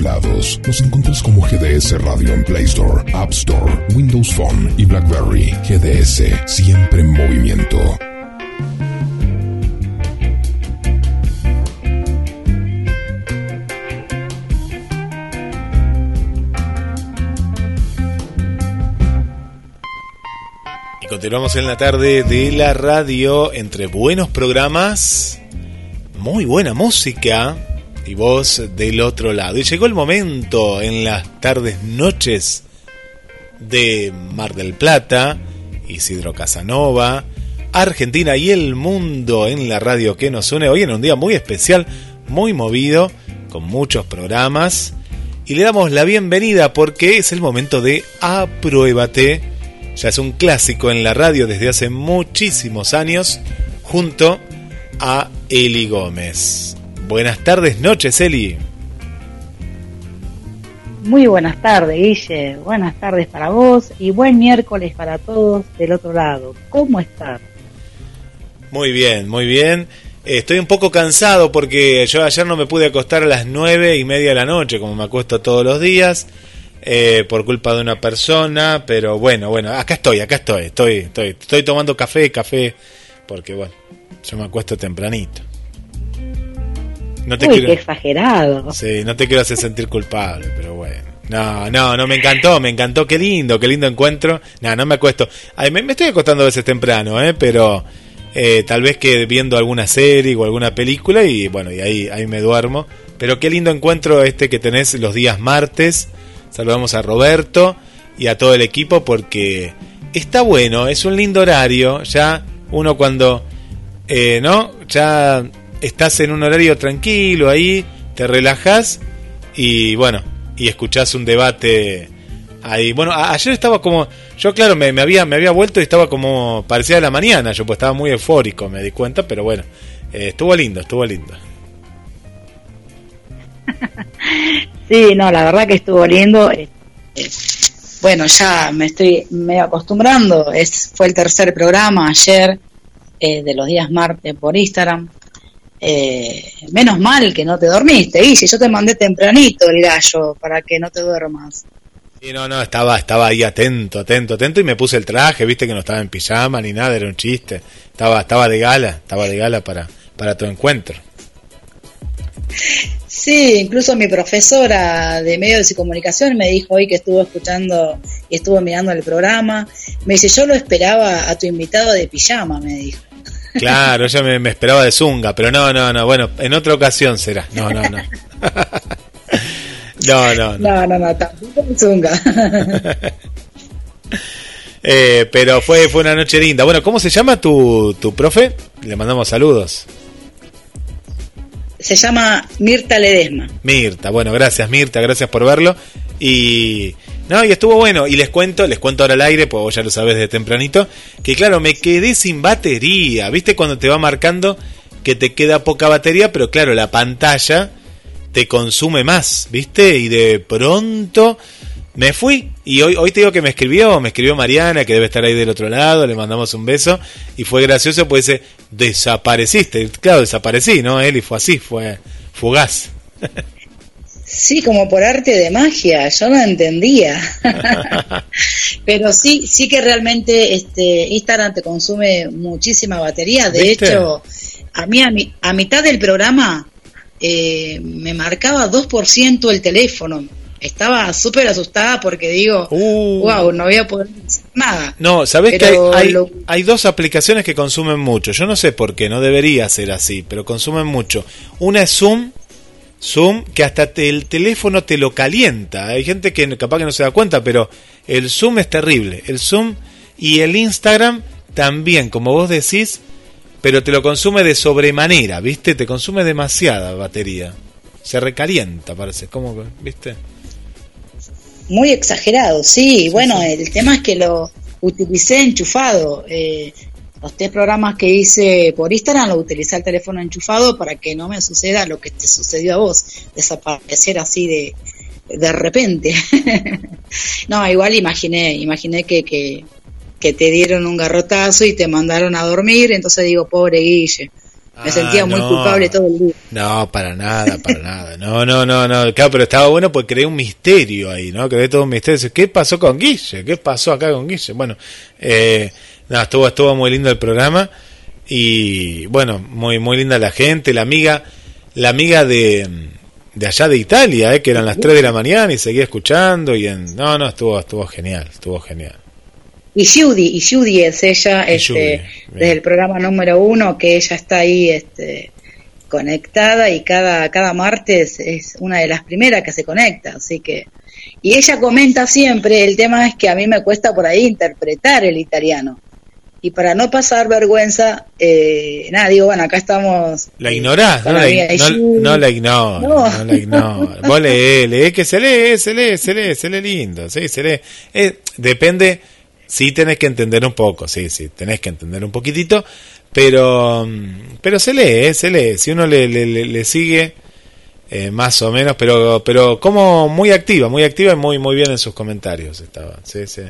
lados. Nos encuentras como GDS Radio en Play Store, App Store, Windows Phone y BlackBerry. GDS, siempre en movimiento. Y continuamos en la tarde de la radio entre buenos programas, muy buena música y vos del otro lado. Y llegó el momento en las tardes, noches de Mar del Plata, Isidro Casanova, Argentina y el mundo en la radio que nos une hoy en un día muy especial, muy movido, con muchos programas. Y le damos la bienvenida porque es el momento de Apruébate. Ya es un clásico en la radio desde hace muchísimos años, junto a Eli Gómez. Buenas tardes, noches, Eli. Muy buenas tardes, Guille. Buenas tardes para vos y buen miércoles para todos del otro lado. ¿Cómo estás? Muy bien, muy bien. Estoy un poco cansado porque yo ayer no me pude acostar a las nueve y media de la noche, como me acuesto todos los días, eh, por culpa de una persona, pero bueno, bueno, acá estoy, acá estoy, estoy, estoy, estoy tomando café, café, porque bueno, yo me acuesto tempranito. No te Uy, quiero... qué exagerado. Sí, no te quiero hacer sentir culpable, pero bueno. No, no, no, me encantó, me encantó, qué lindo, qué lindo encuentro. No, no me acuesto. Ay, me, me, estoy acostando a veces temprano, ¿eh? Pero eh, tal vez que viendo alguna serie o alguna película y bueno, y ahí, ahí me duermo. Pero qué lindo encuentro este que tenés los días martes. Saludamos a Roberto y a todo el equipo porque está bueno, es un lindo horario. Ya uno cuando, eh, ¿no? Ya estás en un horario tranquilo ahí, te relajas y bueno, y escuchás un debate ahí. Bueno, ayer estaba como, yo claro, me, había, me había vuelto y estaba como, parecía la mañana, yo pues estaba muy eufórico, me di cuenta, pero bueno, eh, estuvo lindo, estuvo lindo. Sí, no, la verdad que estuvo lindo. Eh, bueno, ya me estoy medio acostumbrando. Es, fue el tercer programa ayer eh, de los días martes por Instagram. Eh, menos mal que no te dormiste, y si yo te mandé tempranito el gallo para que no te duermas. Sí, no, no, estaba, estaba ahí atento, atento, atento y me puse el traje, viste que no estaba en pijama ni nada, era un chiste. Estaba, estaba de gala, estaba de gala para, para tu encuentro. Sí, incluso mi profesora de medios de comunicación me dijo hoy que estuvo escuchando y estuvo mirando el programa. Me dice, yo lo esperaba a tu invitado de pijama, me dijo. Claro, ella me, me, esperaba de zunga, pero no, no, no, bueno, en otra ocasión será. No, no, no. no, no, no. No, no, no, tampoco zunga. eh, pero fue, fue una noche linda. Bueno, ¿cómo se llama tu, tu profe? Le mandamos saludos. Se llama Mirta Ledesma. Mirta, bueno, gracias Mirta, gracias por verlo. Y no, y estuvo bueno. Y les cuento, les cuento ahora al aire, pues vos ya lo sabes de tempranito, que claro, me quedé sin batería. ¿Viste cuando te va marcando que te queda poca batería? Pero claro, la pantalla te consume más, ¿viste? Y de pronto me fui. Y hoy, hoy te digo que me escribió, me escribió Mariana, que debe estar ahí del otro lado, le mandamos un beso. Y fue gracioso, pues dice, desapareciste. Claro, desaparecí, ¿no? Él y fue así, fue fugaz. Sí, como por arte de magia, yo no entendía. Pero sí, sí que realmente este Instagram te consume muchísima batería. De hecho, a mí a, a mitad del programa eh, me marcaba 2% el teléfono. Estaba súper asustada porque digo, wow, uh. no voy a poder hacer nada. No, sabes que hay, hay, dos aplicaciones que consumen mucho. Yo no sé por qué, no debería ser así, pero consumen mucho. Una es Zoom Zoom que hasta el teléfono te lo calienta. Hay gente que capaz que no se da cuenta, pero el Zoom es terrible. El Zoom y el Instagram también, como vos decís, pero te lo consume de sobremanera, ¿viste? Te consume demasiada batería. Se recalienta, parece, como, ¿viste? Muy exagerado, sí. bueno, el tema es que lo utilicé enchufado. Eh, los tres programas que hice por Instagram lo utilicé el teléfono enchufado para que no me suceda lo que te sucedió a vos, desaparecer así de, de repente. no, igual imaginé, imaginé que, que, te dieron un garrotazo y te mandaron a dormir, entonces digo, pobre Guille. me sentía muy culpable todo el día. No, para nada, para nada. No, no, no, no. Claro, pero estaba bueno porque creé un misterio ahí, ¿no? Creé todo un misterio. ¿Qué pasó con Guille? ¿Qué pasó acá con Guille? Bueno, eh, nada, estuvo, estuvo muy lindo el programa. Y bueno, muy, muy linda la gente, la amiga, la amiga de, de allá de Italia, ¿eh? que eran las 3 de la mañana y seguía escuchando. y en, No, no, estuvo, estuvo genial, estuvo genial. Y Judy, y Judy es ella, este, desde el programa número uno, que ella está ahí este, conectada y cada, cada martes es una de las primeras que se conecta, así que... Y ella comenta siempre, el tema es que a mí me cuesta por ahí interpretar el italiano. Y para no pasar vergüenza, eh, nada, digo, bueno, acá estamos... La ignorás, no, la, no, la ignoro, no. la ignoro. Vos leé, leé que se lee, se lee, se lee, se lee lindo, sí, se lee. Eh, depende sí tenés que entender un poco, sí, sí, tenés que entender un poquitito, pero, pero se lee, eh, se lee, si uno le, le, le sigue eh, más o menos, pero, pero como muy activa, muy activa y muy, muy bien en sus comentarios estaba, sí, sí.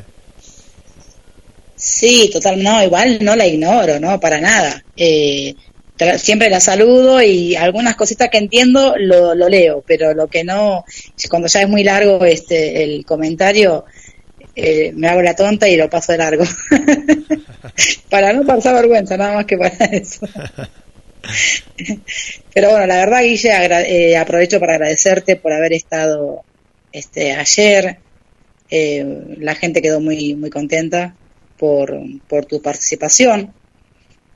Sí, total, no, igual no la ignoro, no, para nada. Eh, siempre la saludo y algunas cositas que entiendo lo, leo, pero lo que no, cuando ya es muy largo este el comentario, eh, me hago la tonta y lo paso de largo. para no pasar vergüenza, nada más que para eso. Pero bueno, la verdad, Guille, eh, aprovecho para agradecerte por haber estado este ayer. Eh, la gente quedó muy, muy contenta por, tu participación.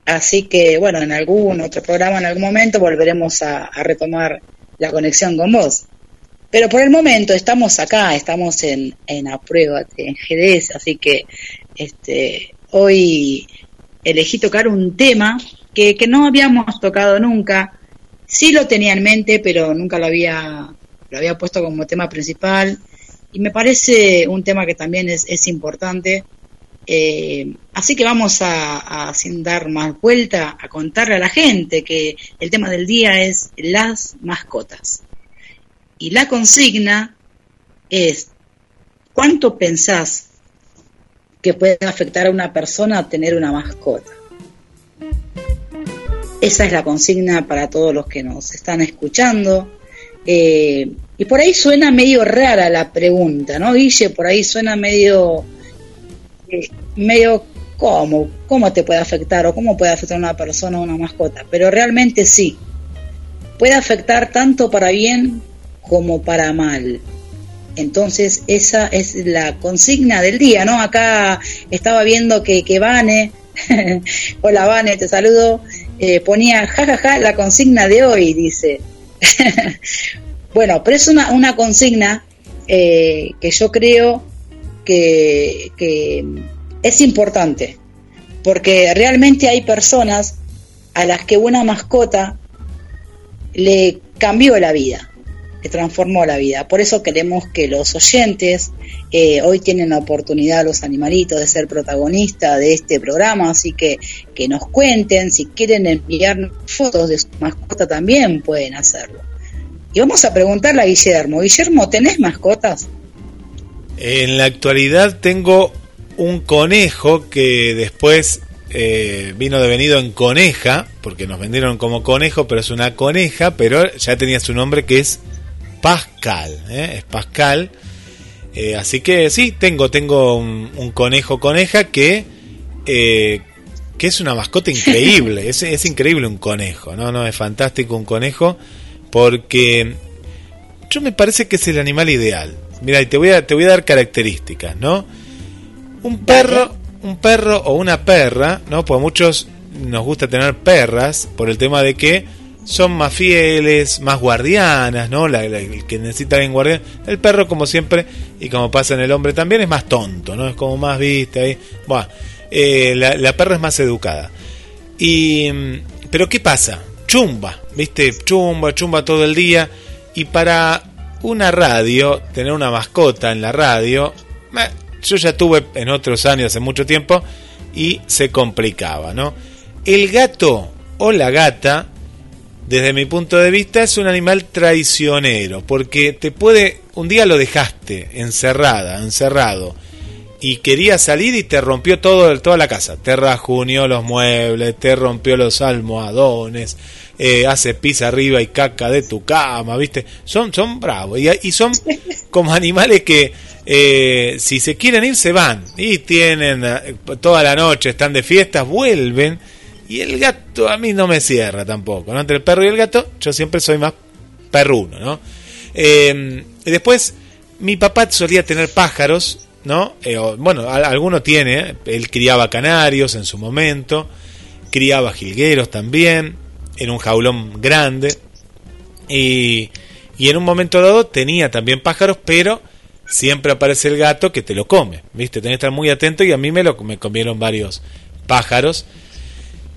Así que, bueno, en algún otro programa, en algún momento, volveremos a retomar la conexión con vos. Pero por el momento estamos acá, estamos en, en prueba en GDS, así que este, hoy elegí tocar un tema que, que no habíamos tocado nunca. Sí lo tenía en mente, pero nunca lo había, lo había puesto como tema principal. Y me parece un tema que también es, es importante. Eh, así que vamos a, sin dar más vuelta, a contarle a la gente que el tema del día es las mascotas. Y la consigna es, ¿cuánto pensás que puede afectar a una persona tener una mascota? Esa es la consigna para todos los que nos están escuchando. Eh, y por ahí suena medio rara la pregunta, ¿no, Guille? Por ahí suena medio, medio cómo, cómo te puede afectar o cómo puede afectar a una persona o una mascota. Pero realmente sí. Puede afectar tanto para bien como para mal. Entonces, esa es la consigna del día, ¿no? Acá estaba viendo que, que Vane, hola Vane, te saludo, eh, ponía jajaja la consigna de hoy, dice. bueno, pero es una, una consigna eh, que yo creo que, que es importante, porque realmente hay personas a las que una mascota le cambió la vida que transformó la vida. Por eso queremos que los oyentes eh, hoy tienen la oportunidad, los animalitos, de ser protagonistas de este programa, así que que nos cuenten, si quieren enviar fotos de su mascota también pueden hacerlo. Y vamos a preguntarle a Guillermo, Guillermo, ¿tenés mascotas? En la actualidad tengo un conejo que después eh, vino devenido en coneja, porque nos vendieron como conejo, pero es una coneja, pero ya tenía su nombre que es Pascal, ¿eh? es Pascal. Eh, así que sí, tengo, tengo un, conejo coneja que, eh, que es una mascota increíble, es, es, increíble un conejo, no, no, es fantástico un conejo porque yo me parece que es el animal ideal. Mira, y te voy a, te voy a dar características, ¿no? Un perro, un perro o una perra, ¿no? Pues muchos nos gusta tener perras por el tema de que son más fieles, más guardianas, ¿no? La, el que necesita alguien guardián. El perro, como siempre, y como pasa en el hombre también, es más tonto, ¿no? Es como más vista ahí. Bueno, eh, la, perra es más educada. Y, pero ¿qué pasa? Chumba, ¿viste? Chumba, chumba todo el día. Y para una radio, tener una mascota en la radio, yo ya tuve en otros años, hace mucho tiempo, y se complicaba, ¿no? El gato o la gata desde mi punto de vista es un animal traicionero, porque te puede, un día lo dejaste encerrada, encerrado, y quería salir y te rompió todo, toda la casa. Te rajunió los muebles, te rompió los almohadones, eh, hace pis arriba y caca de tu cama, ¿viste? Son, son bravos y, y son como animales que eh, si se quieren ir se van y tienen eh, toda la noche, están de fiestas, vuelven y el gato a mí no me cierra tampoco, ¿no? Entre el perro y el gato yo siempre soy más perruno, ¿no? Eh, después mi papá solía tener pájaros, ¿no? Eh, bueno, alguno tiene, él criaba canarios en su momento, criaba jilgueros también, en un jaulón grande, y, y en un momento dado tenía también pájaros, pero siempre aparece el gato que te lo come, ¿viste? Tenés que estar muy atento y a mí me, lo, me comieron varios pájaros.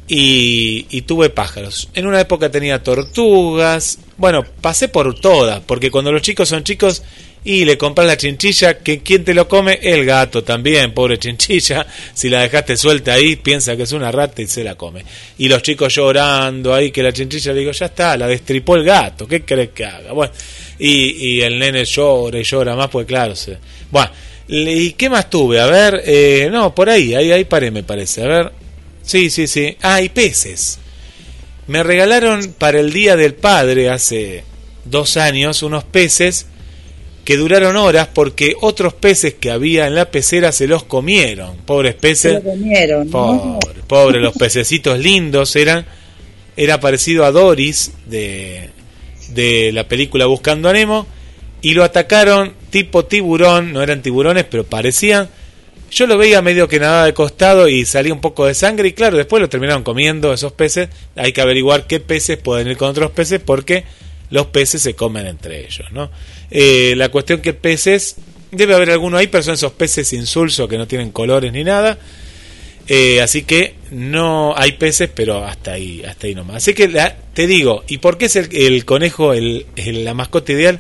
Y, y, tuve pájaros. En una época tenía tortugas. Bueno, pasé por todas, porque cuando los chicos son chicos y le compras la chinchilla, que quien te lo come, el gato también, pobre chinchilla, si la dejaste suelta ahí, piensa que es una rata y se la come. Y los chicos llorando ahí, que la chinchilla, digo, ya está, la destripó el gato, ¿qué crees que haga? Bueno, y, y el nene llora y llora más, pues claro, bueno, ¿y qué más tuve? A ver, eh, no, por ahí, ahí, ahí paré, me parece, a ver, sí, sí, sí, ah, peces. Me regalaron para el Día del Padre hace dos años unos peces que duraron horas porque otros peces que había en la pecera se los comieron. Pobres peces. Se comieron. Pobre, pobre, los pececitos lindos eran. Era parecido a Doris de, de la película Buscando a Nemo. Y lo atacaron tipo tiburón. No eran tiburones, pero parecían. Yo lo veía medio que nada de costado y salía un poco de sangre. Y claro, después lo terminaron comiendo esos peces. Hay que averiguar qué peces pueden ir con otros peces porque los peces se comen entre ellos, ¿no? Eh, la cuestión que peces, debe haber alguno ahí, pero son esos peces insulsos que no tienen colores ni nada. Eh, así que no hay peces, pero hasta ahí, hasta ahí nomás. Así que te digo, ¿y por qué es el, conejo el, la mascota ideal?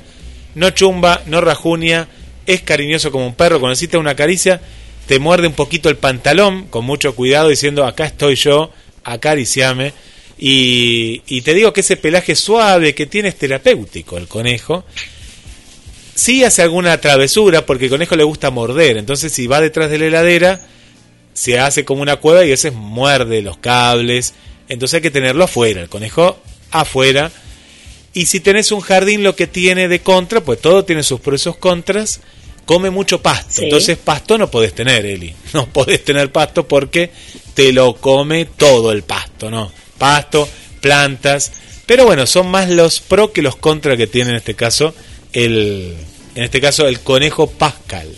No chumba, no rajunia, es cariñoso como un perro, cuando necesita una caricia, te muerde un poquito el pantalón, con mucho cuidado, diciendo, acá estoy yo, acariciame y, te digo que ese pelaje suave que tiene es terapéutico el conejo. Sí hace alguna travesura porque el conejo le gusta morder. Entonces si va detrás de la heladera se hace como una cueva y ese muerde los cables. Entonces hay que tenerlo afuera. El conejo afuera. Y si tenés un jardín lo que tiene de contra, pues todo tiene sus pros y sus contras. Come mucho pasto. Entonces pasto no podés tener, Eli. No podés tener pasto porque te lo come todo el pasto, ¿no? Pasto, plantas, pero bueno, son más los pro que los contra que tiene en este caso el, en este caso el conejo Pascal.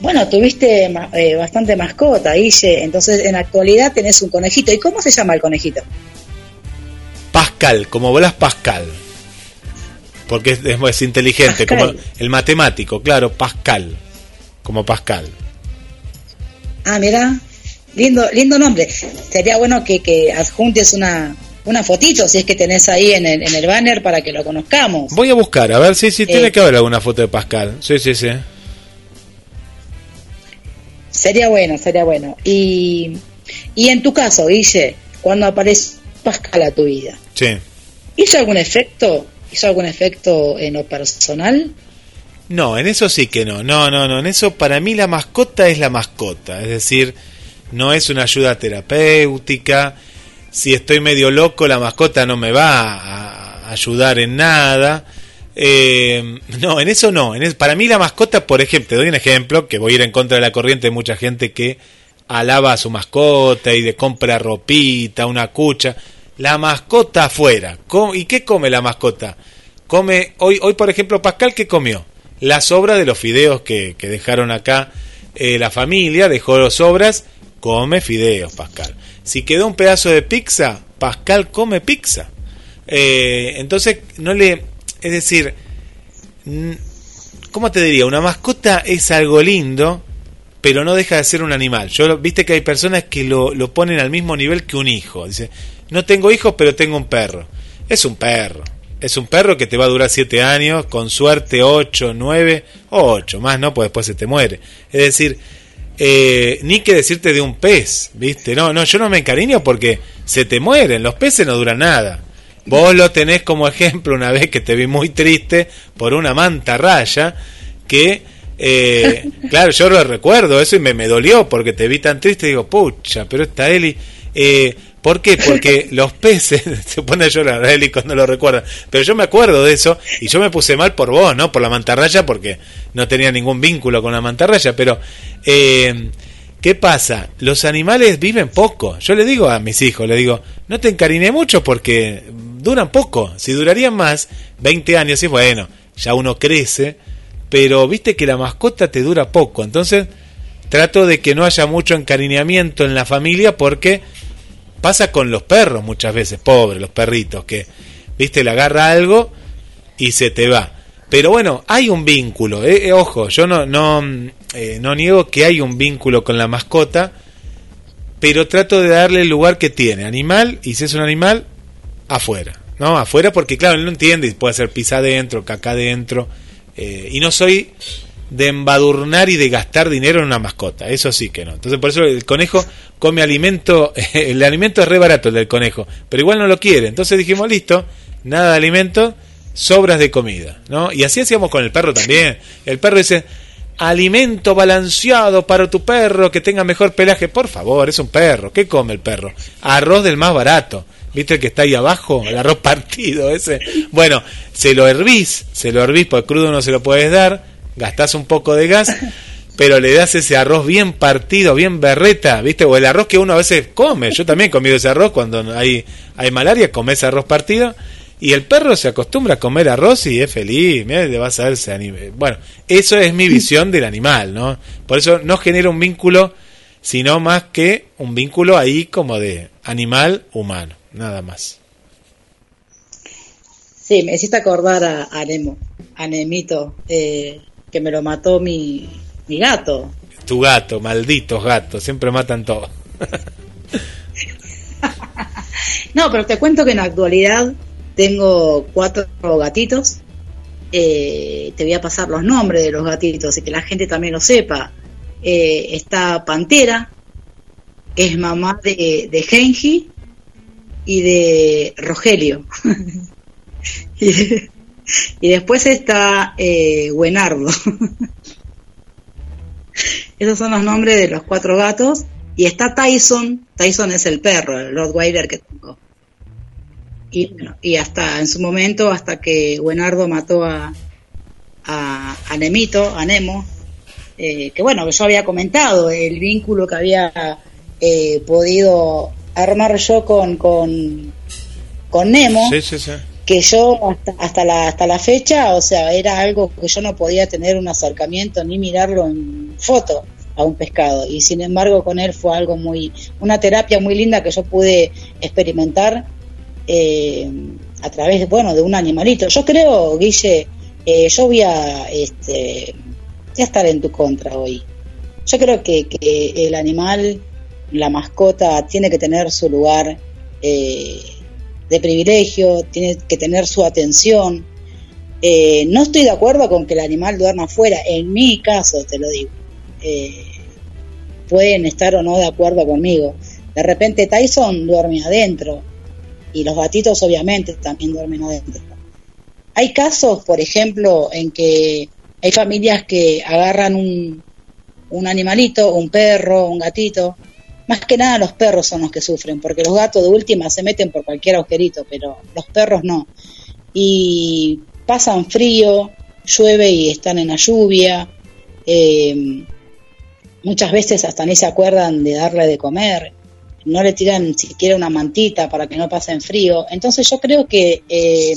Bueno, tuviste eh, bastante mascota, Guille, entonces en la actualidad tenés un conejito. ¿Y cómo se llama el conejito? Pascal, como Blas Pascal. Porque es, es inteligente, como el matemático, claro, Pascal, como Pascal. Ah, mira, Lindo, lindo nombre. Sería bueno que, que adjuntes una, una fotito, si es que tenés ahí en el, en el banner para que lo conozcamos. Voy a buscar, a ver si, si tiene eh, que haber alguna foto de Pascal. Sí, sí, sí. Sería bueno, sería bueno. Y, y en tu caso, Guille, cuando aparece Pascal a tu vida, sí. ¿hizo algún efecto? ¿Hizo algún efecto en lo personal? No, en eso sí que no. No, no, no. En eso para mí la mascota es la mascota. Es decir, no es una ayuda terapéutica. Si estoy medio loco, la mascota no me va a ayudar en nada. Eh, no, en eso no. En para mí la mascota, por ejemplo, te doy un ejemplo, que voy a ir en contra de la corriente de mucha gente que alaba a su mascota y de compra ropita, una cucha. La mascota afuera. ¿Y qué come la mascota? Come, hoy, hoy por ejemplo, Pascal, ¿qué comió? La sobra de los fideos que, que dejaron acá eh, la familia, dejó sobras come fideos, Pascal. Si quedó un pedazo de pizza, Pascal come pizza. Eh, entonces, no le. Es decir, ¿cómo te diría? Una mascota es algo lindo, pero no deja de ser un animal. Yo viste que hay personas que lo, lo ponen al mismo nivel que un hijo. Dice, no tengo hijos, pero tengo un perro. Es un perro. Es un perro que te va a durar siete años, con suerte ocho, nueve, o ocho más, ¿no? Pues después se te muere. Es decir, eh, ni que decirte de un pez, ¿viste? No, no, yo no me encariño porque se te mueren, los peces no duran nada. Vos lo tenés como ejemplo una vez que te vi muy triste por una manta raya que, eh, claro, yo lo recuerdo eso y me, me dolió porque te vi tan triste y digo, pucha, pero esta Eli... Eh, ¿Por qué? Porque los peces, se pone a llorar Eli cuando lo recuerda, pero yo me acuerdo de eso y yo me puse mal por vos, ¿no? Por la mantarraya, porque no tenía ningún vínculo con la mantarraya, pero eh, ¿qué pasa? Los animales viven poco. Yo le digo a mis hijos, le digo, no te encariné mucho porque duran poco. Si durarían más, 20 años, y bueno, ya uno crece, pero viste que la mascota te dura poco, entonces trato de que no haya mucho encariñamiento en la familia porque pasa con los perros muchas veces, pobres los perritos, que, viste, le agarra algo y se te va. Pero bueno, hay un vínculo, eh, eh, ojo, yo no, no, eh, no niego que hay un vínculo con la mascota, pero trato de darle el lugar que tiene, animal, y si es un animal, afuera, ¿no? Afuera porque claro, él no entiende, y puede ser pisa adentro, caca adentro, y no soy de embadurnar y de gastar dinero en una mascota. Eso sí que no. Entonces por eso el conejo come alimento, el alimento es re barato el del conejo, pero igual no lo quiere. Entonces dijimos, listo, nada de alimento, sobras de comida, ¿no? Y así hacíamos con el perro también. El perro dice, alimento balanceado para tu perro que tenga mejor pelaje. Por favor, es un perro. ¿Qué come el perro? Arroz del más barato. ¿Viste el que está ahí abajo? El arroz partido ese. Bueno, se lo hervís, se lo hervís porque crudo no se lo puedes dar gastás un poco de gas, pero le das ese arroz bien partido, bien berreta, ¿viste? O el arroz que uno a veces come. Yo también he comido ese arroz cuando hay, hay malaria, comes arroz partido. Y el perro se acostumbra a comer arroz y es feliz, mira, le vas a ver ese anime. Bueno, eso es mi visión del animal, ¿no? Por eso no genera un vínculo, sino más que un vínculo ahí como de animal-humano, nada más. Sí, me hiciste acordar a, a Nemo, a Nemito, eh, que me lo mató mi, mi gato. Tu gato, malditos gatos, siempre matan todo. no, pero te cuento que en la actualidad tengo cuatro gatitos. Eh, te voy a pasar los nombres de los gatitos y que la gente también lo sepa. Eh, está Pantera, que es mamá de, de Genji y de Rogelio. y, y después está eh. Esos son los nombres de los cuatro gatos. Y está Tyson. Tyson es el perro, el Rottweiler que tengo. Y, bueno, y hasta en su momento, hasta que Buenardo mató a, a, Nemito, a Nemo, eh, que bueno, que yo había comentado, el vínculo que había eh, podido armar yo con, con, con Nemo. Sí, sí, sí que yo hasta, hasta, la, hasta la fecha, o sea, era algo que yo no podía tener un acercamiento ni mirarlo en foto a un pescado y sin embargo con él fue algo muy, una terapia muy linda que yo pude experimentar eh, a través, bueno, de un animalito. Yo creo, Guille, eh, yo voy a, este, voy a estar en tu contra hoy. Yo creo que, que el animal, la mascota, tiene que tener su lugar. Eh, de privilegio, tiene que tener su atención. Eh, no estoy de acuerdo con que el animal duerma afuera, en mi caso te lo digo. Eh, pueden estar o no de acuerdo conmigo. De repente Tyson duerme adentro y los gatitos obviamente también duermen adentro. Hay casos, por ejemplo, en que hay familias que agarran un, un animalito, un perro, un gatito, más que nada los perros son los que sufren, porque los gatos de última se meten por cualquier agujerito, pero los perros no. Y pasan frío, llueve y están en la lluvia. Eh, muchas veces hasta ni se acuerdan de darle de comer, no le tiran siquiera una mantita para que no pasen frío. Entonces yo creo que eh,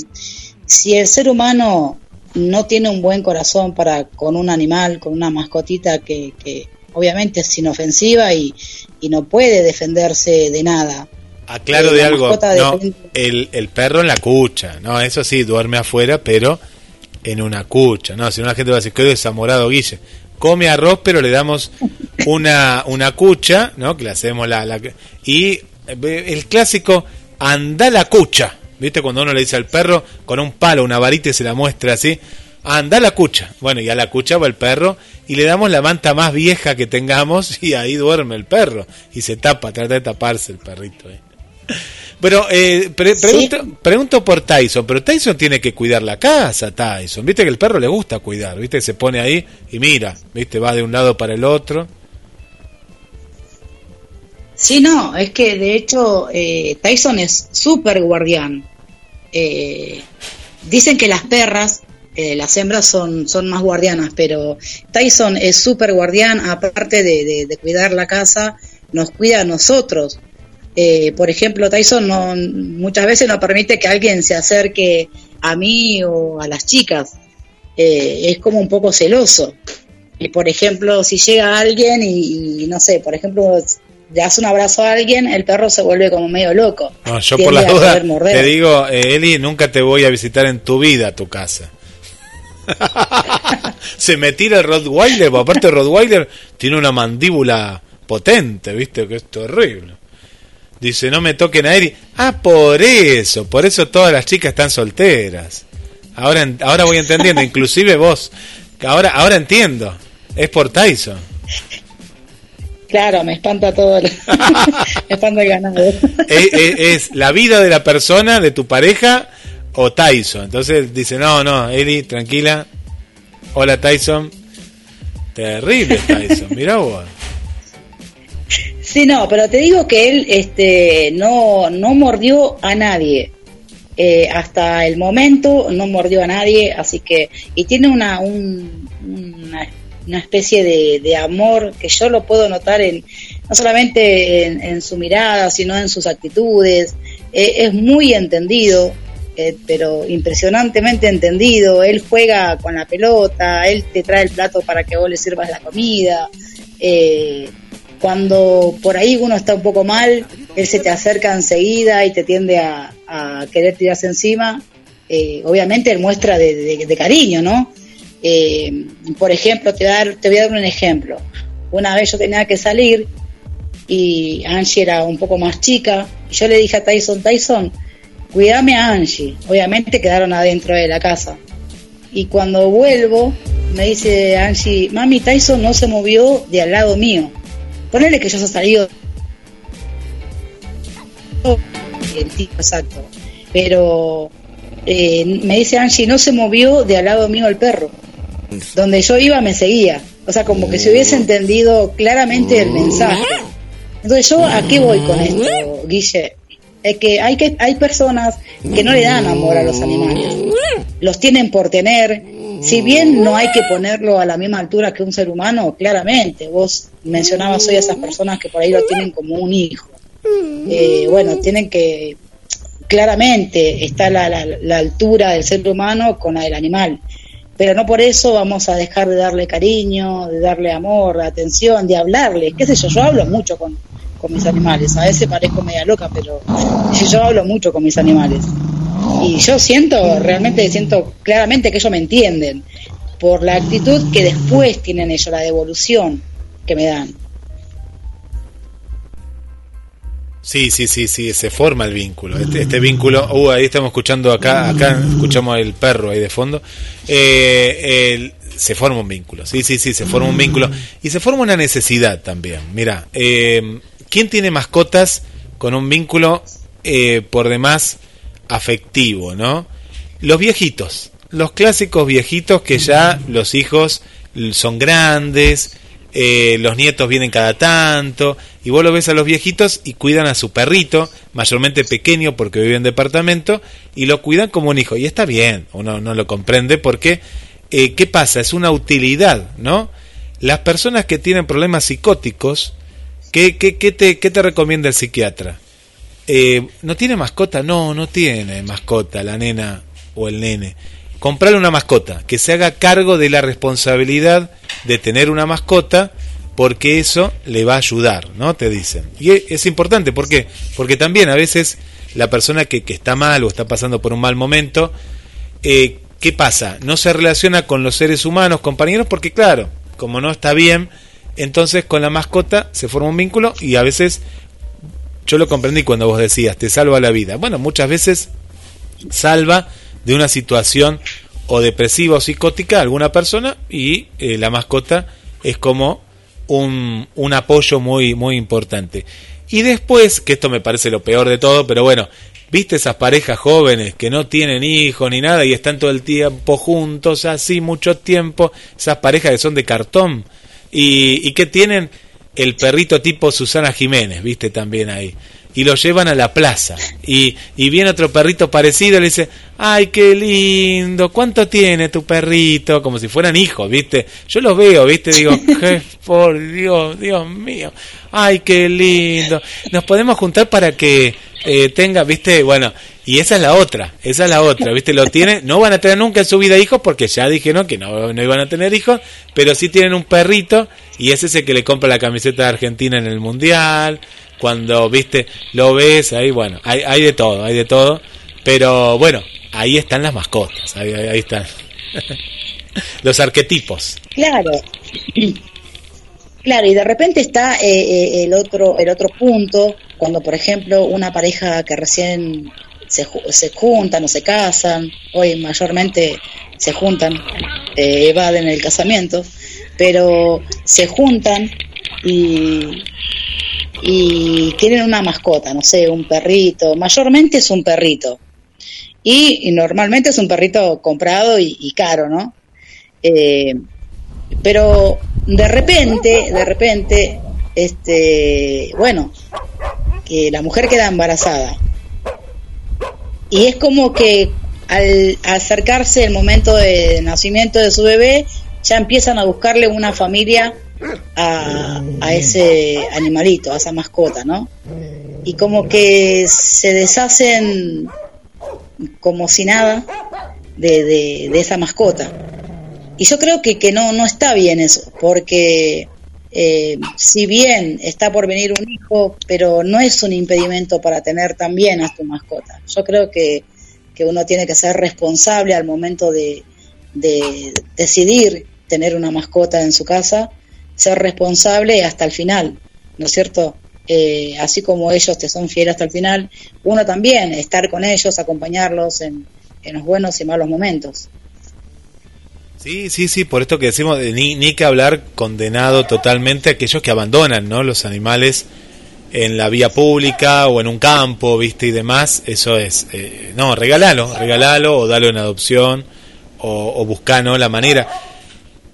si el ser humano no tiene un buen corazón para con un animal, con una mascotita que, que obviamente es inofensiva y, y no puede defenderse de nada. Aclaro eh, de algo, no, el, el, perro en la cucha, no, eso sí, duerme afuera, pero en una cucha, no, si no la gente va a decir, qué desamorado Guille, come arroz, pero le damos una, una cucha, ¿no? Que le hacemos la, la y el clásico, anda la cucha, ¿viste? Cuando uno le dice al perro con un palo, una varita y se la muestra así, anda la cucha. Bueno, y a la cucha va el perro y le damos la manta más vieja que tengamos y ahí duerme el perro y se tapa, trata de taparse el perrito. ¿eh? Pero eh, pregunto, pregunto, por Tyson, pero Tyson tiene que cuidar la casa, Tyson. Viste que el perro le gusta cuidar, viste que se pone ahí y mira, viste, va de un lado para el otro. Sí, no, es que de hecho eh, Tyson es súper guardián. Eh, dicen que las perras, eh, las hembras son, son más guardianas, pero Tyson es súper guardián, aparte de, cuidar la casa, nos cuida a nosotros. por ejemplo, Tyson no, muchas veces no permite que alguien se acerque a mí o a las chicas. es como un poco celoso. Y por ejemplo, si llega alguien y, no sé, por ejemplo, le das un abrazo a alguien, el perro se vuelve como medio loco. No, yo por la duda te digo, eh, Eli, nunca te voy a visitar en tu vida a tu casa. Se me tira el Rottweiler, aparte el Rottweiler tiene una mandíbula potente, ¿viste? Que es terrible. Dice, no me toquen a Eli. Ah, por eso, por eso todas las chicas están solteras. Ahora, ahora voy entendiendo, inclusive vos. Ahora, ahora entiendo. Es por Tyson. Claro, me espanta todo, el, me espanta el ganado. Es, la vida de la persona, de tu pareja o Tyson. Entonces dice, no, no, Eli, tranquila. Hola Tyson. Terrible Tyson, mira vos. Sí, no, pero te digo que él este, no, no mordió a nadie. Eh, hasta el momento no mordió a nadie, así que, y tiene una, un, una una especie de, amor que yo lo puedo notar en no solamente en, su mirada, sino en sus actitudes. Eh, es muy entendido, eh, pero impresionantemente entendido. Él juega con la pelota, él te trae el plato para que vos le sirvas la comida. Eh, cuando por ahí uno está un poco mal, él se te acerca enseguida y te tiende a, querer tirarse encima. obviamente él muestra de cariño, ¿no? Eh, por ejemplo, te, dar, te voy a dar un ejemplo. Una vez yo tenía que salir y Angie era un poco más chica. Yo le dije a Tyson, Tyson, cuídame a Angie. Obviamente quedaron adentro de la casa. Y cuando vuelvo, me dice Angie, mami, Tyson no se movió de al lado mío. Ponele que yo se ha salido. Exacto. Pero eh, me dice Angie, no se movió de al lado mío el perro donde yo iba me seguía. O sea, como que se hubiese entendido claramente el mensaje. Entonces, ¿yo a qué voy con esto, Guille? Es que hay, que hay personas que no le dan amor a los animales. Los tienen por tener. Si bien no hay que ponerlo a la misma altura que un ser humano, claramente. Vos mencionabas hoy a esas personas que por ahí lo tienen como un hijo. Eh, bueno, tienen que claramente está la, la, la, altura del ser humano con la del animal pero no por eso vamos a dejar de darle cariño, de darle amor, de atención, de hablarle. ¿Qué sé yo? Yo hablo mucho con, mis animales. A veces parezco media loca, pero yo hablo mucho con mis animales. Y yo siento, realmente siento claramente que ellos me entienden por la actitud que después tienen ellos, la devolución que me dan. Sí, sí, sí, sí, se forma el vínculo. Este, este, vínculo, uh, ahí estamos escuchando acá, acá escuchamos el perro ahí de fondo. Eh, se forma un vínculo, sí, sí, sí, se forma un vínculo. Y se forma una necesidad también. Mira, eh, ¿quién tiene mascotas con un vínculo eh, por demás afectivo, no? Los viejitos, los clásicos viejitos que ya los hijos son grandes, eh, los nietos vienen cada tanto, y vos lo ves a los viejitos y cuidan a su perrito, mayormente pequeño porque vive en departamento, y lo cuidan como un hijo. Y está bien, uno no lo comprende porque, eh, ¿qué pasa? Es una utilidad, ¿no? Las personas que tienen problemas psicóticos, ¿qué, qué, qué, te, qué te recomienda el psiquiatra? Eh, ¿No tiene mascota? No, no tiene mascota la nena o el nene comprarle una mascota, que se haga cargo de la responsabilidad de tener una mascota, porque eso le va a ayudar, ¿no? Te dicen. Y e, es importante, ¿por qué? Porque también a veces la persona que, que está mal o está pasando por un mal momento, eh, ¿qué pasa? No se relaciona con los seres humanos, compañeros, porque claro, como no está bien, entonces con la mascota se forma un vínculo y a veces, yo lo comprendí cuando vos decías, te salva la vida. Bueno, muchas veces salva de una situación o depresiva o psicótica alguna persona y eh, la mascota es como un, un, apoyo muy, muy importante. Y después, que esto me parece lo peor de todo, pero bueno, ¿viste esas parejas jóvenes que no tienen hijos ni nada y están todo el tiempo juntos, así mucho tiempo? Esas parejas que son de cartón y, y que tienen el perrito tipo Susana Jiménez, ¿viste? También ahí y lo llevan a la plaza. Y, y viene otro perrito parecido y le dice, ay, qué lindo, ¿cuánto tiene tu perrito? Como si fueran hijos, ¿viste? Yo los veo, ¿viste? Digo, por Dios, Dios mío, ay, qué lindo. Nos podemos juntar para que eh, tenga, ¿viste? Bueno, y esa es la otra, esa es la otra, ¿viste? Lo tiene, no van a tener nunca en su vida hijos porque ya dijeron que no, no iban a tener hijos, pero sí tienen un perrito y ese es el que le compra la camiseta de Argentina en el Mundial cuando, viste, lo ves, ahí, bueno, hay, hay de todo, hay de todo, pero bueno, ahí están las mascotas, ahí, ahí, están los arquetipos. Claro. Claro, y de repente está eh, eh, el otro el otro punto, cuando por ejemplo una pareja que recién se, se juntan o se casan, hoy mayormente se juntan, eh, evaden el casamiento, pero se juntan y y tienen una mascota, no sé, un perrito, mayormente es un perrito. Y, normalmente es un perrito comprado y, caro, ¿no? Eh, pero de repente, de repente, este, bueno, que la mujer queda embarazada. Y es como que al acercarse el momento de nacimiento de su bebé, ya empiezan a buscarle una familia a, ese animalito, a esa mascota, ¿no? Y como que se deshacen como si nada de, de, esa mascota. Y yo creo que, que no, no está bien eso, porque eh, si bien está por venir un hijo, pero no es un impedimento para tener también a tu mascota. Yo creo que, que uno tiene que ser responsable al momento de, de decidir tener una mascota en su casa ser responsable hasta el final, ¿no es cierto? Eh, así como ellos te son fieles hasta el final, uno también, estar con ellos, acompañarlos en, en los buenos y malos momentos. Sí, sí, sí, por esto que decimos, ni, ni que hablar condenado totalmente a aquellos que abandonan ¿no? los animales en la vía pública o en un campo, viste, y demás, eso es, eh, no, regálalo, regálalo o dalo en adopción o, o buscá, ¿no? La manera.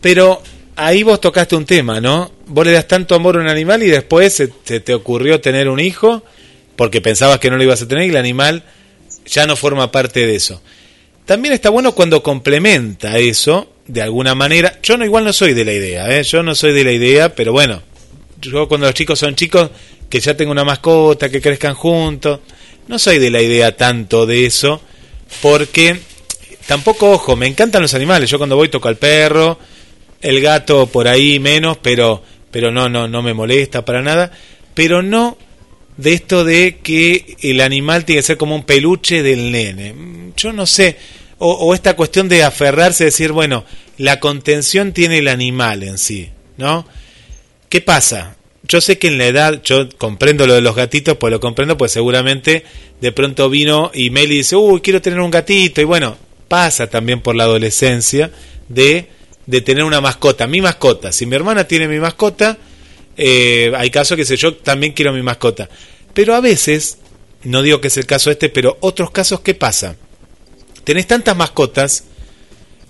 Pero ahí vos tocaste un tema, ¿no? Vos le das tanto amor a un animal y después se, te ocurrió tener un hijo porque pensabas que no lo ibas a tener y el animal ya no forma parte de eso. También está bueno cuando complementa eso de alguna manera. Yo no igual no soy de la idea, ¿eh? yo no soy de la idea, pero bueno, yo cuando los chicos son chicos que ya tengo una mascota, que crezcan juntos, no soy de la idea tanto de eso, porque tampoco, ojo, me encantan los animales. Yo cuando voy toco al perro, el gato por ahí menos, pero, pero no, no, no me molesta para nada. Pero no de esto de que el animal tiene que ser como un peluche del nene. Yo no sé, o, esta cuestión de aferrarse, decir, bueno, la contención tiene el animal en sí, ¿no? ¿Qué pasa? Yo sé que en la edad, yo comprendo lo de los gatitos, pues lo comprendo, pues seguramente de pronto vino y Meli dice, uy, quiero tener un gatito, y bueno, pasa también por la adolescencia de de tener una mascota, mi mascota. Si mi hermana tiene mi mascota, eh, hay casos que sé yo también quiero mi mascota. Pero a veces, no digo que es el caso este, pero otros casos, ¿qué pasa? Tenés tantas mascotas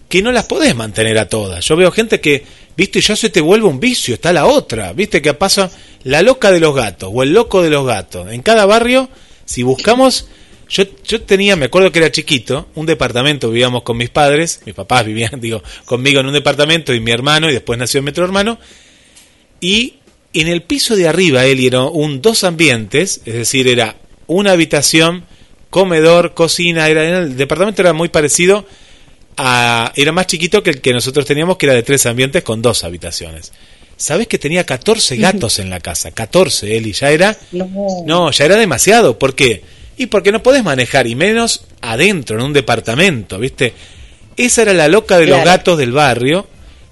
que no las podés mantener a todas. Yo veo gente que, viste, ya se te vuelve un vicio, está la otra, viste, que pasa la loca de los gatos o el loco de los gatos. En cada barrio, si buscamos yo, yo tenía, me acuerdo que era chiquito, un departamento, vivíamos con mis padres, mis papás vivían, digo, conmigo en un departamento y mi hermano, y después nació mi otro hermano, y en el piso de arriba él era un dos ambientes, es decir, era una habitación, comedor, cocina, era, el departamento era muy parecido a, era más chiquito que el que nosotros teníamos, que era de tres ambientes con dos habitaciones. ¿Sabes que tenía 14 gatos en la casa? 14, él, y ya era... No, no ya era demasiado. ¿Por qué? Y porque no podés manejar, y menos adentro, en un departamento, ¿viste? Esa era la loca de los gatos del barrio,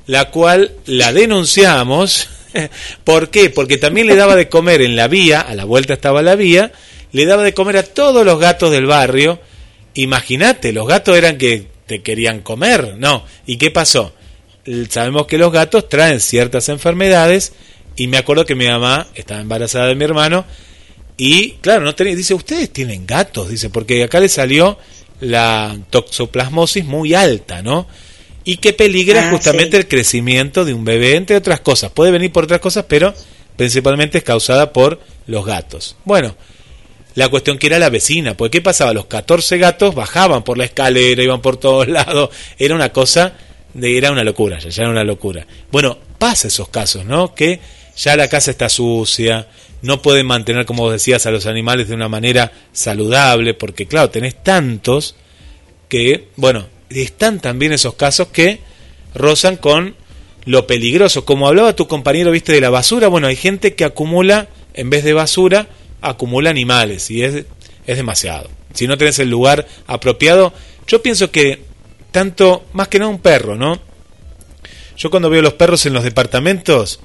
la cual la denunciamos. ¿Por qué? Porque también le daba de comer en la vía, a la vuelta estaba la vía, le daba de comer a todos los gatos del barrio. Imagínate, los gatos eran que te querían comer, ¿no? ¿Y qué pasó? Sabemos que los gatos traen ciertas enfermedades y me acuerdo que mi mamá estaba embarazada de mi hermano Y claro, no tenía, dice, ustedes tienen gatos, dice, porque acá le salió la toxoplasmosis muy alta, ¿no? Y que peligra Ah, justamente sí. el crecimiento de un bebé, entre otras cosas. Puede venir por otras cosas, pero principalmente es causada por los gatos. Bueno, la cuestión que era la vecina, porque ¿qué pasaba? Los 14 gatos bajaban por la escalera, iban por todos lados, era una cosa, de, era una locura, ya, ya era una locura. Bueno, pasa esos casos, ¿no? Que ya la casa está sucia, no pueden mantener, como vos decías, a los animales de una manera saludable, porque claro, tenés tantos que, bueno, están también esos casos que rozan con lo peligroso. Como hablaba tu compañero, viste, de la basura, bueno, hay gente que acumula, en vez de basura, acumula animales y es, es demasiado. Si no tenés el lugar apropiado, yo pienso que tanto, más que nada un perro, ¿no? Yo cuando veo los perros en los departamentos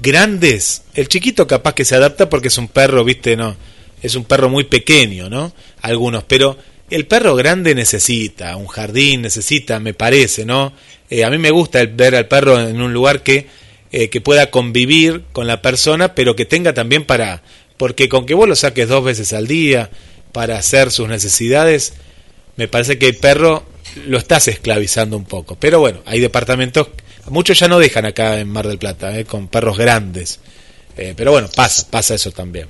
grandes, el chiquito capaz que se adapta porque es un perro, viste, no, es un perro muy pequeño, ¿no? Algunos, pero el perro grande necesita un jardín, necesita, me parece, ¿no? Eh, a mí me gusta el, ver al perro en un lugar que, eh, que pueda convivir con la persona, pero que tenga también para, porque con que vos lo saques dos veces al día para hacer sus necesidades, me parece que el perro lo estás esclavizando un poco. Pero bueno, hay departamentos, muchos ya no dejan acá en Mar del Plata, eh, con perros grandes. Eh, pero bueno, pasa, pasa eso también.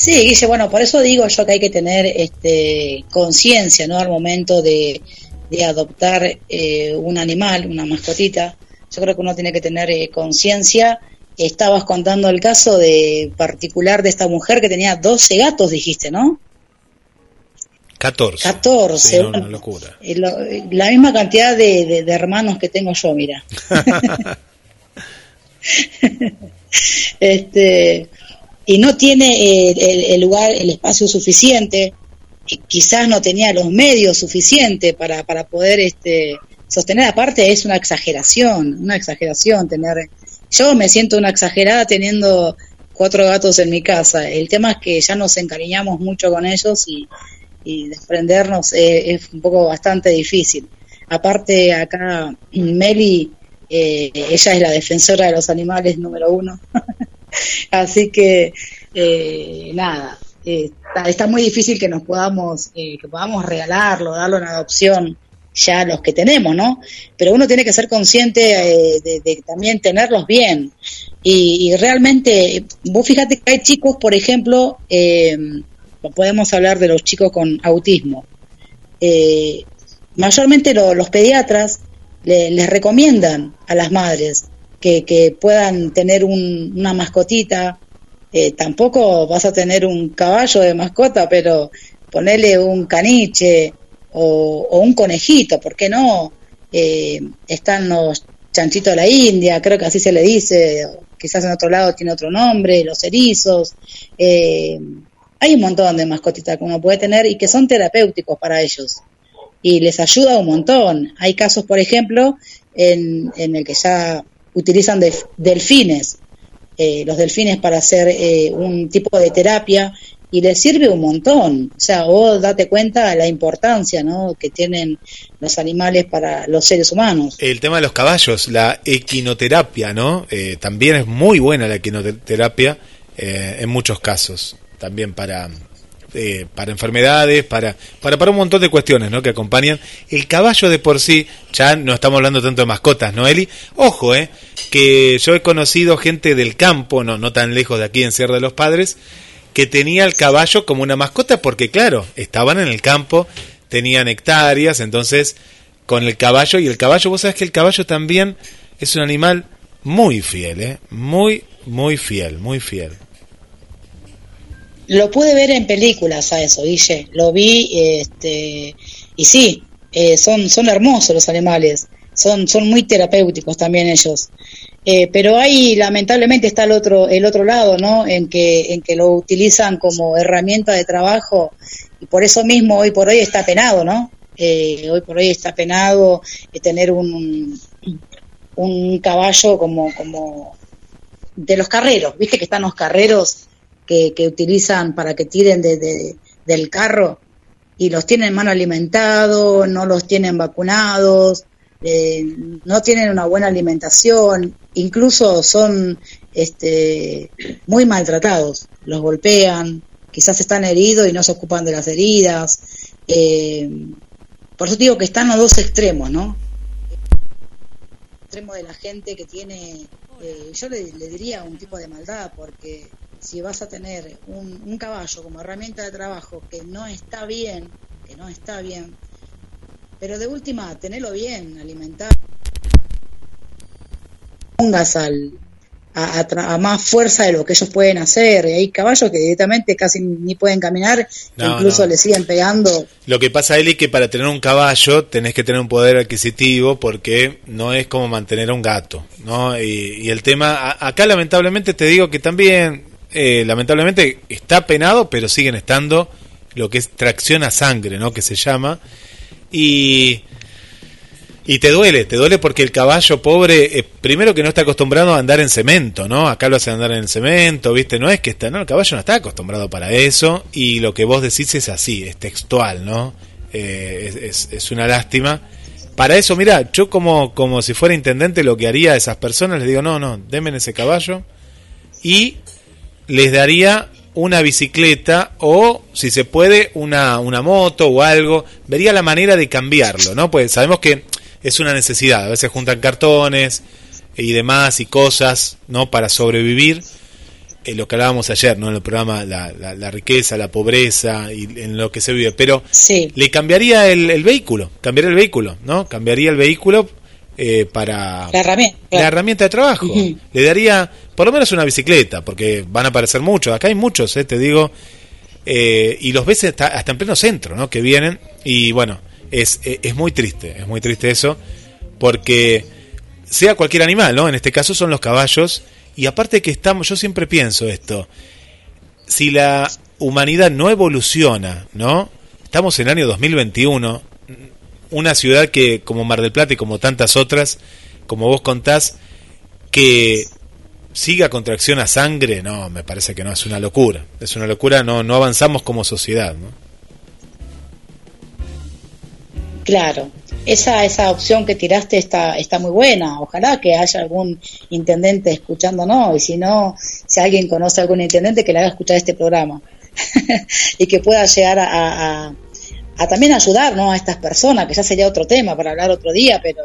Sí, Guille, bueno, por eso digo yo que hay que tener este, conciencia, ¿no? Al momento de, de adoptar eh, un animal, una mascotita. Yo creo que uno tiene que tener eh, conciencia. Estabas contando el caso de particular de esta mujer que tenía 12 gatos, dijiste, ¿no? 14. 14. Sí, no, bueno, una locura. eh, lo- la misma cantidad de, de- de hermanos que tengo yo, mira. este y no tiene eh, el, el lugar, el espacio suficiente, y quizás no tenía los medios suficientes para, para poder este, sostener. Aparte es una exageración, una exageración tener. Yo me siento una exagerada teniendo cuatro gatos en mi casa. El tema es que ya nos encariñamos mucho con ellos y, desprendernos eh, es un poco bastante difícil. Aparte acá Meli, eh, ella es la defensora de los animales número uno. Así que, eh, nada, eh, está, está muy difícil que nos podamos, eh, que podamos regalarlo, darlo en adopción ya los que tenemos, ¿no? Pero uno tiene que ser consciente eh, de, también tenerlos bien. Y, y realmente, vos fíjate que hay chicos, por ejemplo, eh, podemos hablar de los chicos con autismo. Eh, mayormente lo- los pediatras le- les recomiendan a las madres que, que puedan tener un- una mascotita. Tampoco vas a tener un caballo de mascota, pero ponerle un caniche o, un conejito, ¿por qué no? Eh, están los chanchitos de la India, creo que así se le dice, quizás en otro lado tiene otro nombre, los erizos. Eh, hay un montón de mascotitas que uno puede tener y que son terapéuticos para ellos y les ayuda un montón. Hay casos, por ejemplo, en, en el que ya utilizan delfines, eh, los delfines para hacer eh, un tipo de terapia y les sirve un montón. O sea, vos date cuenta de la importancia ¿no? que tienen los animales para los seres humanos. El tema de los caballos, la equinoterapia, ¿no? Eh, también es muy buena la equinoterapia eh, en muchos casos, también para eh, para enfermedades, para, para para un montón de cuestiones, ¿no? Que acompañan. El caballo de por sí, ya no estamos hablando tanto de mascotas, ¿no, Eli? Ojo, ¿eh? Que yo he conocido gente del campo, no, no tan lejos de aquí en Sierra de los Padres, que tenía el caballo como una mascota porque, claro, estaban en el campo, tenían hectáreas, entonces con el caballo, y el caballo, vos sabés que el caballo también es un animal muy fiel, ¿eh? Muy, muy fiel, muy fiel. Lo pude ver en películas a eso, Guille. Lo vi, este, y sí, eh, son, son hermosos los animales. Son, son muy terapéuticos también ellos. Eh, pero hay, lamentablemente, está el otro, el otro lado, ¿no? En que, en que lo utilizan como herramienta de trabajo y por eso mismo hoy por hoy está penado, ¿no? Eh, hoy por hoy está penado eh, tener un, un caballo como, como de los carreros, viste que están los carreros que, que utilizan para que tiren de, de- del carro y los tienen mal alimentados, no los tienen vacunados, eh, no tienen una buena alimentación, incluso son este, muy maltratados, los golpean, quizás están heridos y no se ocupan de las heridas. Eh, por eso digo que están los dos extremos, ¿no? El extremo de la gente que tiene, eh, yo le, diría un tipo de maldad, porque si vas a tener un, un caballo como herramienta de trabajo que no está bien, que no está bien, pero de última, tenerlo bien, alimentar, pongas al, a, más fuerza de lo que ellos pueden hacer. Y hay caballos que directamente casi ni pueden caminar, incluso le siguen pegando. Lo que pasa, Eli, que para tener un caballo tenés que tener un poder adquisitivo porque no es como mantener a un gato. ¿no? Y, el tema, acá lamentablemente te digo que también, eh, lamentablemente está penado, pero siguen estando lo que es tracción a sangre, ¿no? que se llama. Y y te duele, te duele porque el caballo pobre, eh, primero que no está acostumbrado a andar en cemento, ¿no? Acá lo hace andar en cemento, ¿viste? No es que está, no, el caballo no está acostumbrado para eso y lo que vos decís es así, es textual, ¿no? Eh, es, es, una lástima. Para eso, mira, yo como, como si fuera intendente lo que haría a esas personas, les digo, no, no, denme ese caballo y les daría una bicicleta o, si se puede, una, una moto o algo. Vería la manera de cambiarlo, ¿no? Pues sabemos que es una necesidad. A veces juntan cartones y demás y cosas, ¿no? Para sobrevivir. En lo que hablábamos ayer, ¿no? En el programa, la, la, riqueza, la pobreza y en lo que se vive. Pero le cambiaría el, vehículo, cambiaría el vehículo, ¿no? Cambiaría el vehículo eh, para la herramienta, la herramienta de trabajo. Le daría por lo menos una bicicleta, porque van a aparecer muchos. Acá hay muchos, eh, te digo. Eh, y los ves hasta, en pleno centro, ¿no? Que vienen y bueno, es, es muy triste, es muy triste eso, porque sea cualquier animal, ¿no? En este caso son los caballos, y aparte que estamos, yo siempre pienso esto, si la humanidad no evoluciona, ¿no? Estamos en el año 2021, una ciudad que como Mar del Plata y como tantas otras, como vos contás, que siga contracción a sangre, no, me parece que no, es una locura, es una locura, no, no avanzamos como sociedad, ¿no? Claro, esa, esa opción que tiraste está, está muy buena. Ojalá que haya algún intendente escuchándonos y si no, si alguien conoce a algún intendente que le haga escuchar este programa y que pueda llegar a, a, también ayudar a estas personas, que ya sería otro tema para hablar otro día, pero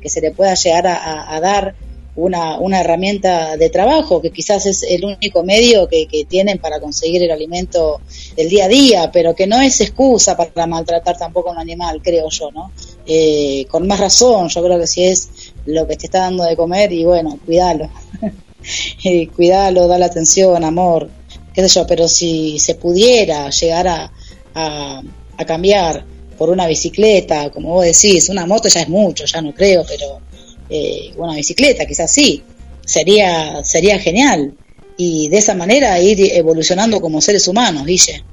que se le pueda llegar a, dar una, una herramienta de trabajo, que quizás es el único medio que, que, tienen para conseguir el alimento del día a día, pero que no es excusa para maltratar tampoco a un animal, creo yo, ¿no? Eh, con más razón, yo creo que si es lo que te está dando de comer, y bueno, cuídalo, eh, cuídalo, dale atención, amor, qué sé yo, pero si se pudiera llegar a, a, a cambiar por una bicicleta, como vos decís, una moto ya es mucho, ya no creo, pero eh, una bicicleta, quizás sí, sería, sería genial. Y de esa manera ir evolucionando como seres humanos, Guille.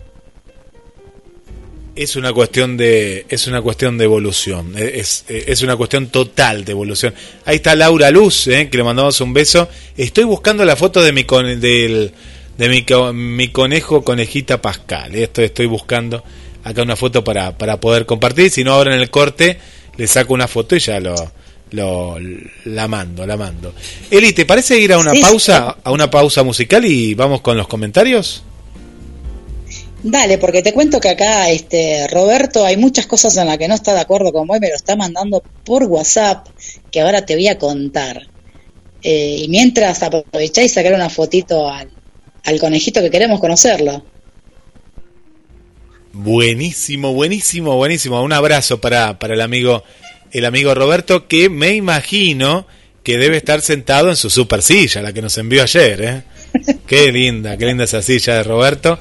Es una cuestión de es una cuestión de evolución, es, es una cuestión total de evolución. Ahí está Laura Luz, eh, que le mandamos un beso. Estoy buscando la foto de mi con, del, de mi, mi conejo conejita Pascal. Eh. Esto estoy buscando acá una foto para, para poder compartir. Si no, ahora en el corte le saco una foto y ya lo, lo, la mando, la mando. Eli, ¿te parece ir a una pausa, a una pausa musical y vamos con los comentarios? Dale, porque te cuento que acá, este, Roberto, hay muchas cosas en las que no está de acuerdo con vos y me lo está mandando por WhatsApp, que ahora te voy a contar. Eh, y mientras aprovecháis y sacar una fotito al, al conejito que queremos conocerlo. Buenísimo, buenísimo, buenísimo. Un abrazo para, para el amigo el amigo Roberto, que me imagino que debe estar sentado en su super silla, la que nos envió ayer. ¿eh? Qué linda, qué linda esa silla de Roberto.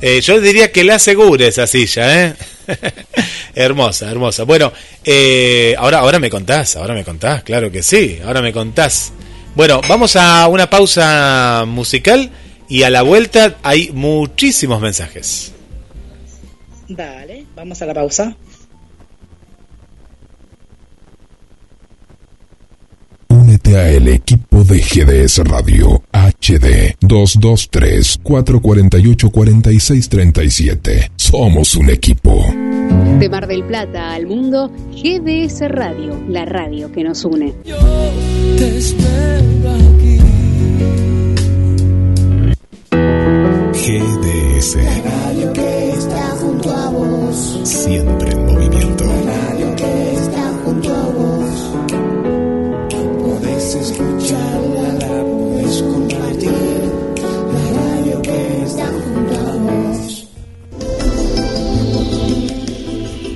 Eh, yo diría que le asegure esa silla, ¿eh? hermosa, hermosa. Bueno, eh, ahora, ahora me contás, ahora me contás, claro que sí, ahora me contás. Bueno, vamos a una pausa musical y a la vuelta hay muchísimos mensajes. Dale, vamos a la pausa. A el equipo de GDS Radio HD 223-448-4637. Somos un equipo. De Mar del Plata al mundo, GDS Radio, la radio que nos une. Yo te espero aquí. GDS. Siempre en. Escucharla, la podés compartir. La radio que está junto a vos.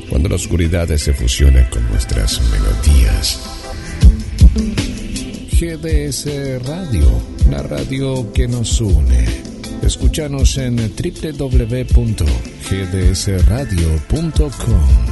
Cuando la oscuridad se fusiona con nuestras melodías. GDS Radio, la radio que nos une. Escúchanos en www.gdsradio.com.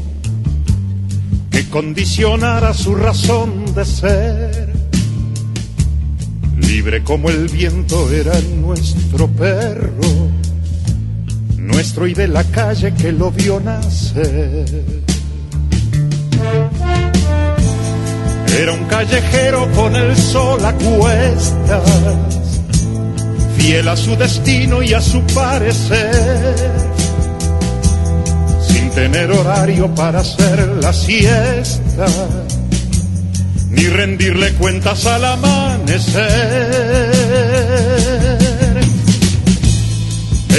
condicionara su razón de ser. Libre como el viento era nuestro perro, nuestro y de la calle que lo vio nacer. Era un callejero con el sol a cuestas, fiel a su destino y a su parecer tener horario para hacer la siesta, ni rendirle cuentas al amanecer.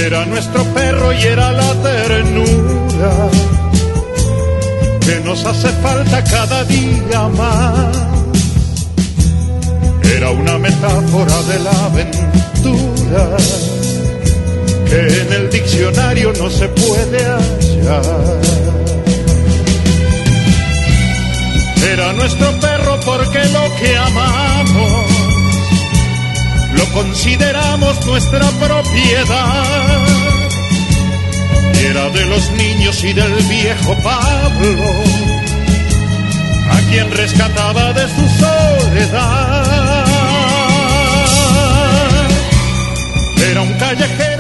Era nuestro perro y era la ternura que nos hace falta cada día más. Era una metáfora de la aventura en el diccionario no se puede hallar. Era nuestro perro porque lo que amamos lo consideramos nuestra propiedad. Era de los niños y del viejo Pablo, a quien rescataba de su soledad. Era un callejero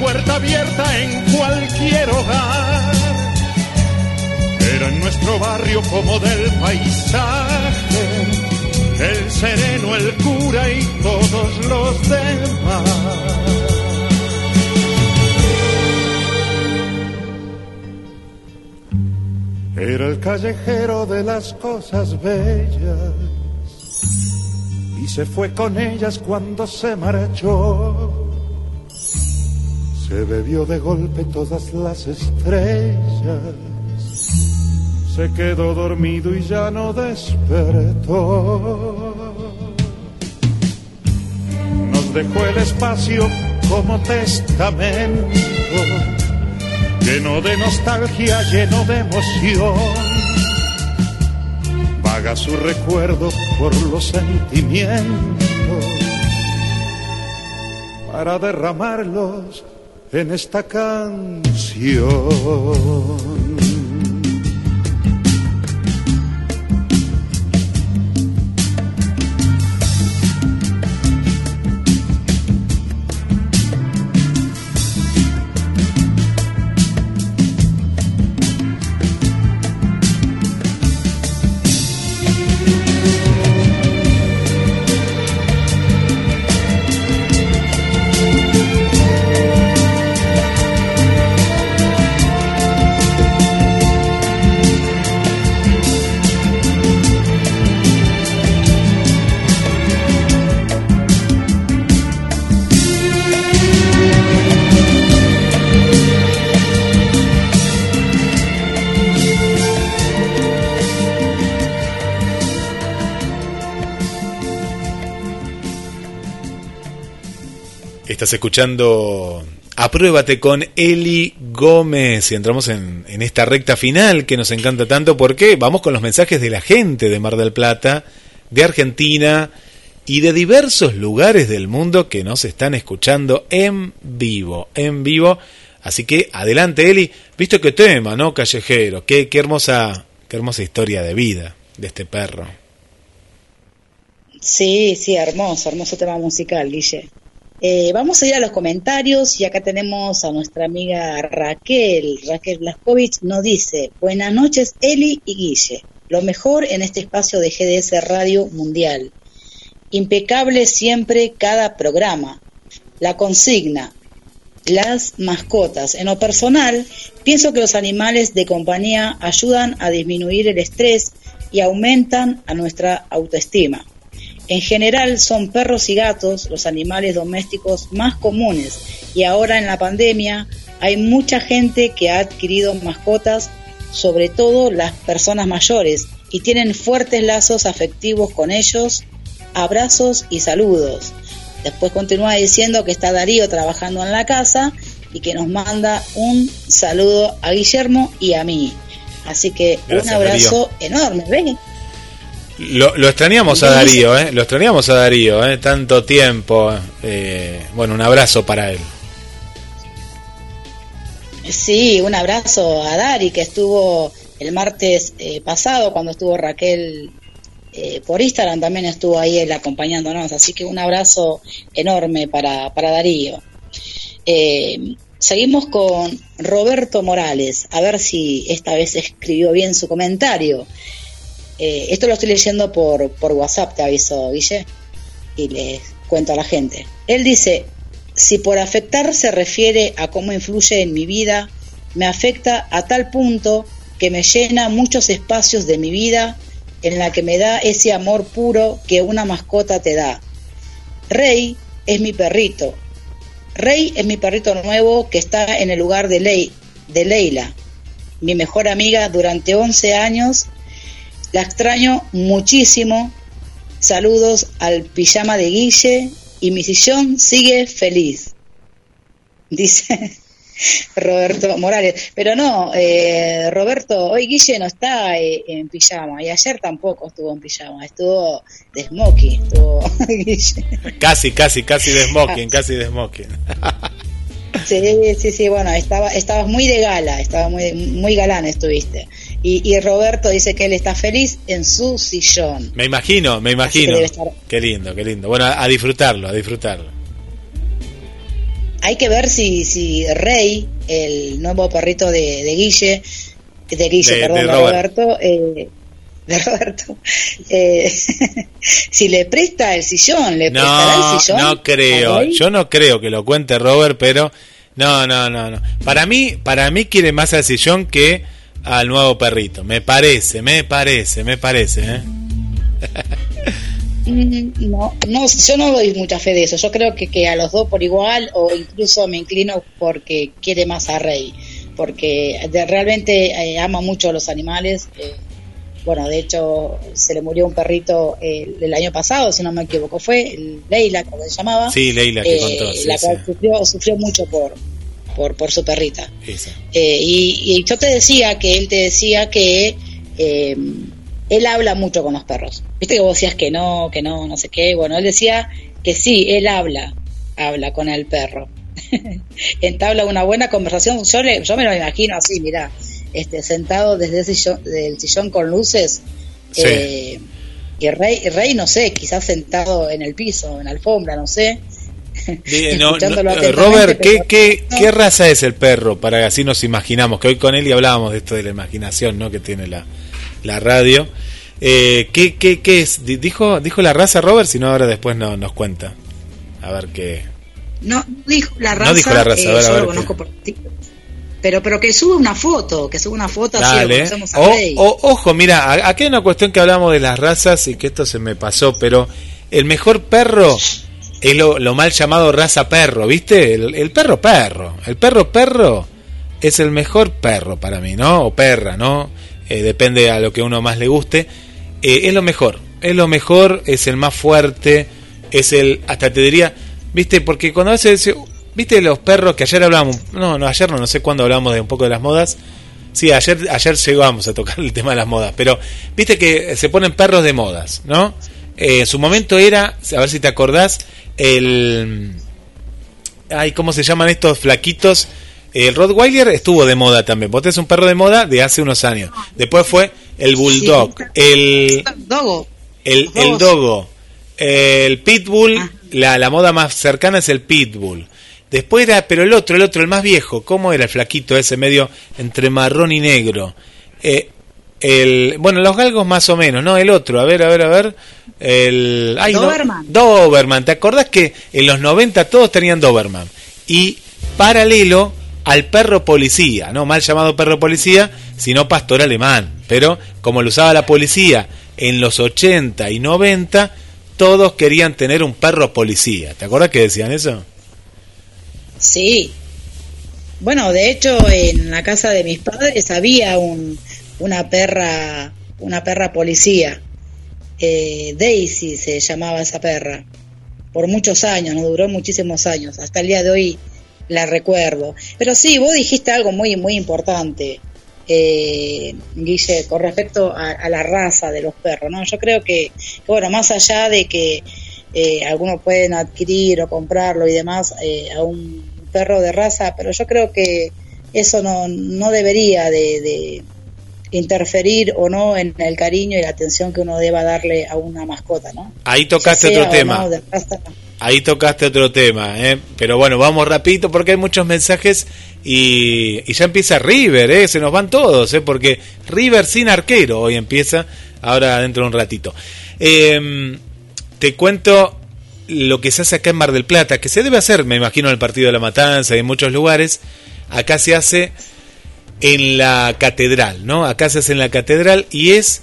puerta abierta en cualquier hogar. Era en nuestro barrio como del paisaje, el sereno, el cura y todos los demás. Era el callejero de las cosas bellas y se fue con ellas cuando se marchó. Se bebió de golpe todas las estrellas, se quedó dormido y ya no despertó. Nos dejó el espacio como testamento, lleno de nostalgia, lleno de emoción vaga su recuerdo por los sentimientos para derramarlos en esta canción. Escuchando Apruébate con Eli Gómez y entramos en, en, esta recta final que nos encanta tanto porque vamos con los mensajes de la gente de Mar del Plata, de Argentina y de diversos lugares del mundo que nos están escuchando en vivo, en vivo. Así que adelante Eli, visto qué tema, ¿no? Callejero, qué, qué hermosa qué hermosa historia de vida de este perro. Sí, sí, hermoso, hermoso tema musical, Guille. Eh, vamos a ir a los comentarios y acá tenemos a nuestra amiga Raquel. Raquel Blaskovich nos dice, buenas noches Eli y Guille, lo mejor en este espacio de GDS Radio Mundial. Impecable siempre cada programa. La consigna, las mascotas. En lo personal, pienso que los animales de compañía ayudan a disminuir el estrés y aumentan a nuestra autoestima. En general son perros y gatos los animales domésticos más comunes y ahora en la pandemia hay mucha gente que ha adquirido mascotas, sobre todo las personas mayores, y tienen fuertes lazos afectivos con ellos, abrazos y saludos. Después continúa diciendo que está Darío trabajando en la casa y que nos manda un saludo a Guillermo y a mí. Así que Gracias, un abrazo Darío. enorme. ¿ven? Lo, lo extrañamos a Darío, ¿eh? Lo extrañamos a Darío, ¿eh? Tanto tiempo. eh, bueno, un abrazo para él. Sí, un abrazo a Dari que estuvo el martes eh, pasado cuando estuvo Raquel eh, por Instagram, también estuvo ahí él acompañándonos, así que un abrazo enorme para, para Darío. Eh, seguimos con Roberto Morales, a ver si esta vez escribió bien su comentario. Eh, esto lo estoy leyendo por, por WhatsApp, te aviso, Guille, y les cuento a la gente. Él dice, si por afectar se refiere a cómo influye en mi vida, me afecta a tal punto que me llena muchos espacios de mi vida en la que me da ese amor puro que una mascota te da. Rey es mi perrito. Rey es mi perrito nuevo que está en el lugar de, de Leila, mi mejor amiga durante 11 años. La extraño muchísimo. Saludos al pijama de Guille y mi sillón sigue feliz. Dice Roberto Morales. Pero no, eh, Roberto, hoy Guille no está eh, en pijama y ayer tampoco estuvo en pijama, estuvo de smoking, estuvo Guille. Casi, casi, casi de smoking, casi de smoking. Sí, sí, sí, bueno, estaba, estabas muy de gala, estaba muy, muy galán estuviste. Y, y Roberto dice que él está feliz en su sillón. Me imagino, me imagino. estar- Qué lindo, qué lindo. Bueno, a, a disfrutarlo, a disfrutarlo. Hay que ver si, si Rey, el nuevo perrito de, de Guille, de Guille, De- perdón, de de, Robert. Roberto, eh, de Roberto, eh, si le presta el sillón, le prestará No, el sillón. no creo. Yo no creo que lo cuente Robert, pero no, no, no, no. Para mí, para mí quiere más al sillón que al nuevo perrito. Me parece, me parece, me parece. ¿eh? Mm, No, no, yo no doy mucha fe de eso. Yo creo que, que a los dos por igual, o incluso me inclino porque quiere más a Rey, porque de- realmente eh, ama mucho a los animales. eh, bueno, de hecho, se le murió un perrito eh, el año pasado, si no me equivoco, fue Leila, como se llamaba. Sí, Leila que eh, contó. Sí, la sí. cual sufrió, sufrió mucho por, por, por su perrita. Eh, y, y yo te decía que él te decía que eh, él habla mucho con los perros. Viste que vos decías que no, que no, no sé qué. Bueno, él decía que sí, él habla, habla con el perro. Entabla una buena conversación. Yo, le, yo me lo imagino así, mira, este, sentado desde ese sillón, del sillón con luces. Sí. eh, y Rey, Rey, no sé, quizás sentado en el piso, en la alfombra, no sé. No, eh, Robert, ¿qué, pero- qué, no. qué raza es el perro? Para que así nos imaginamos, que hoy con él y hablábamos de esto de la imaginación ¿no? que tiene la, la radio. Eh, ¿qué, qué, qué es? Di- ¿Dijo, ¿Dijo la raza Robert? Si no, ahora después no, nos cuenta. A ver qué. No dijo la raza, No dijo la raza, eh, a ver, a yo ver lo conozco por ti. Pero, pero que sube una foto, que sube una foto así lo Dale. conocemos a O- Rey. o- ojo, mira, aquí hay una cuestión que hablamos de las razas y que esto se me pasó, pero el mejor perro es lo, lo mal llamado raza perro, ¿viste? El, el perro perro. El perro perro es el mejor perro para mí, ¿no? O perra, ¿no? Eh, depende a lo que uno más le guste. Eh, es lo mejor, es lo mejor, es el más fuerte, es el, hasta te diría, ¿viste? Porque cuando a veces, ¿viste los perros que ayer hablábamos? No, no, ayer no, no sé cuándo hablamos de un poco de las modas. Sí, ayer, ayer llegamos a tocar el tema de las modas, pero viste que se ponen perros de modas, ¿no? Eh, en su momento era, a ver si te acordás, el... Ay, ¿cómo se llaman estos flaquitos? El Rottweiler estuvo de moda también. Vos tenés un perro de moda de hace unos años. Después fue el bulldog, Sí. el, Dogo. el, el dogo, el pitbull, Ah. la, la moda más cercana es el pitbull. Después era, pero el otro, el otro, el más viejo, ¿cómo era el flaquito ese medio entre marrón y negro? Eh, el, bueno, los galgos más o menos, ¿no? El otro, a ver, a ver, a ver. El, ay, no, Doberman. Doberman. ¿Te acordás que en los 90 todos tenían Doberman? Y paralelo al perro policía, no mal llamado perro policía, sino pastor alemán. Pero como lo usaba la policía en los 80 y 90, todos querían tener un perro policía. ¿Te acuerdas que decían eso? Sí. Bueno, de hecho, en la casa de mis padres había un, una perra, una perra policía. Eh, Daisy se llamaba esa perra. Por muchos años, no duró muchísimos años. Hasta el día de hoy la recuerdo. Pero sí, vos dijiste algo muy, muy importante, eh, Guille, con respecto a, la raza de los perros, ¿no? Yo creo que, que, bueno, más allá de que eh, algunos pueden adquirir o comprarlo y demás eh, a un perro de raza, pero yo creo que eso no, no debería de, de interferir o no en el cariño y la atención que uno deba darle a una mascota, ¿no? Ahí tocaste otro tema. no. Ahí tocaste otro tema, ¿eh? pero bueno, vamos rapidito porque hay muchos mensajes y, y ya empieza River, ¿eh? se nos van todos, ¿eh? porque River sin arquero hoy empieza, ahora dentro de un ratito. Eh, te cuento lo que se hace acá en Mar del Plata, que se debe hacer, me imagino, en el Partido de la Matanza y en muchos lugares, acá se hace en la catedral, ¿no? Acá se hace en la catedral y es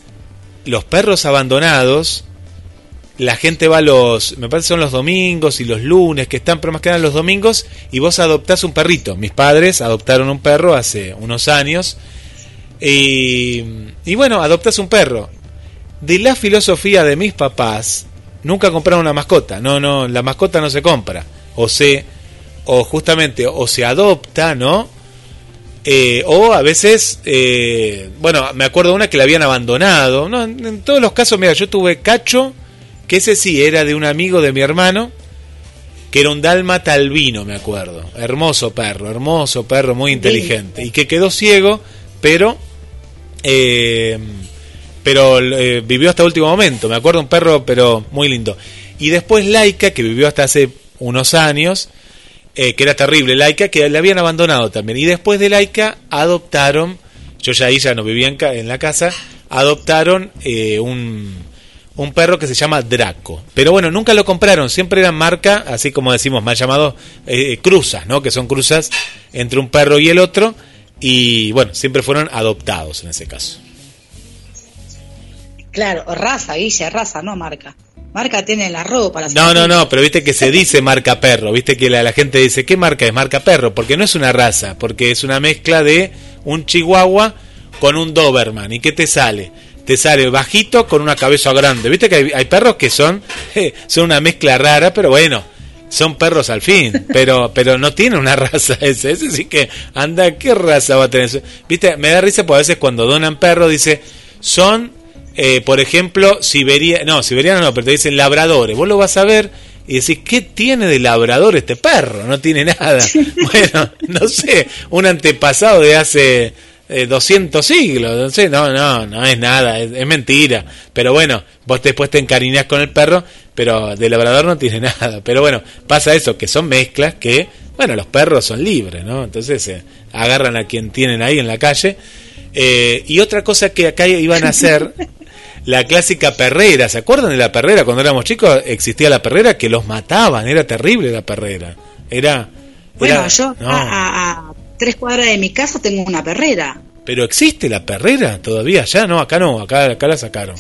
los perros abandonados, la gente va los, me parece son los domingos y los lunes que están, pero más que nada los domingos, y vos adoptás un perrito. Mis padres adoptaron un perro hace unos años, y, y bueno, adoptás un perro. De la filosofía de mis papás, nunca compraron una mascota. No, no, la mascota no se compra. O se, o justamente, o se adopta, ¿no? Eh, o a veces, eh, bueno, me acuerdo una que la habían abandonado. No, en, en todos los casos, mira, yo tuve cacho que ese sí era de un amigo de mi hermano, que era un dálmata albino, me acuerdo. Hermoso perro, hermoso perro, muy inteligente. Y que quedó ciego, pero eh, pero eh, vivió hasta último momento. Me acuerdo un perro, pero muy lindo. Y después Laika, que vivió hasta hace unos años, eh, que era terrible, Laika, que le habían abandonado también. Y después de Laika adoptaron, yo ya ahí ya no vivía en, ca- en la casa, adoptaron eh, un, un perro que se llama Draco. Pero bueno, nunca lo compraron, siempre eran marca, así como decimos, mal llamados eh, cruzas, ¿no? Que son cruzas entre un perro y el otro. Y bueno, siempre fueron adoptados en ese caso. Claro, raza, Guille, raza, no marca. Marca tiene la ropa. las No, no, no, pero viste que se dice marca perro, viste que la, la gente dice, ¿qué marca es? Marca perro, porque no es una raza, porque es una mezcla de un chihuahua con un Doberman. ¿Y qué te sale? Te sale bajito con una cabeza grande. Viste que hay, hay perros que son, eh, son una mezcla rara, pero bueno, son perros al fin, pero pero no tiene una raza ese, ese sí que anda, ¿qué raza va a tener? eso? Viste, me da risa porque a veces cuando donan perros dice, son, eh, por ejemplo, Siberia, no, siberiano no, pero te dicen labradores, vos lo vas a ver y decís, ¿qué tiene de labrador este perro? No tiene nada. bueno, no sé, un antepasado de hace eh, 200 siglos, no sé, no, no, no es nada, es, es mentira. Pero bueno, vos después te encariñás con el perro, pero de labrador no tiene nada. Pero bueno, pasa eso, que son mezclas que, bueno, los perros son libres, ¿no? Entonces eh, agarran a quien tienen ahí en la calle. Eh, y otra cosa que acá iban a hacer, la clásica perrera, ¿se acuerdan de la perrera? Cuando éramos chicos existía la perrera que los mataban, era terrible la perrera. Era... Bueno, era- yo no. a, a- tres cuadras de mi casa tengo una perrera. Pero existe la perrera todavía, ya no, acá no, acá, acá la sacaron.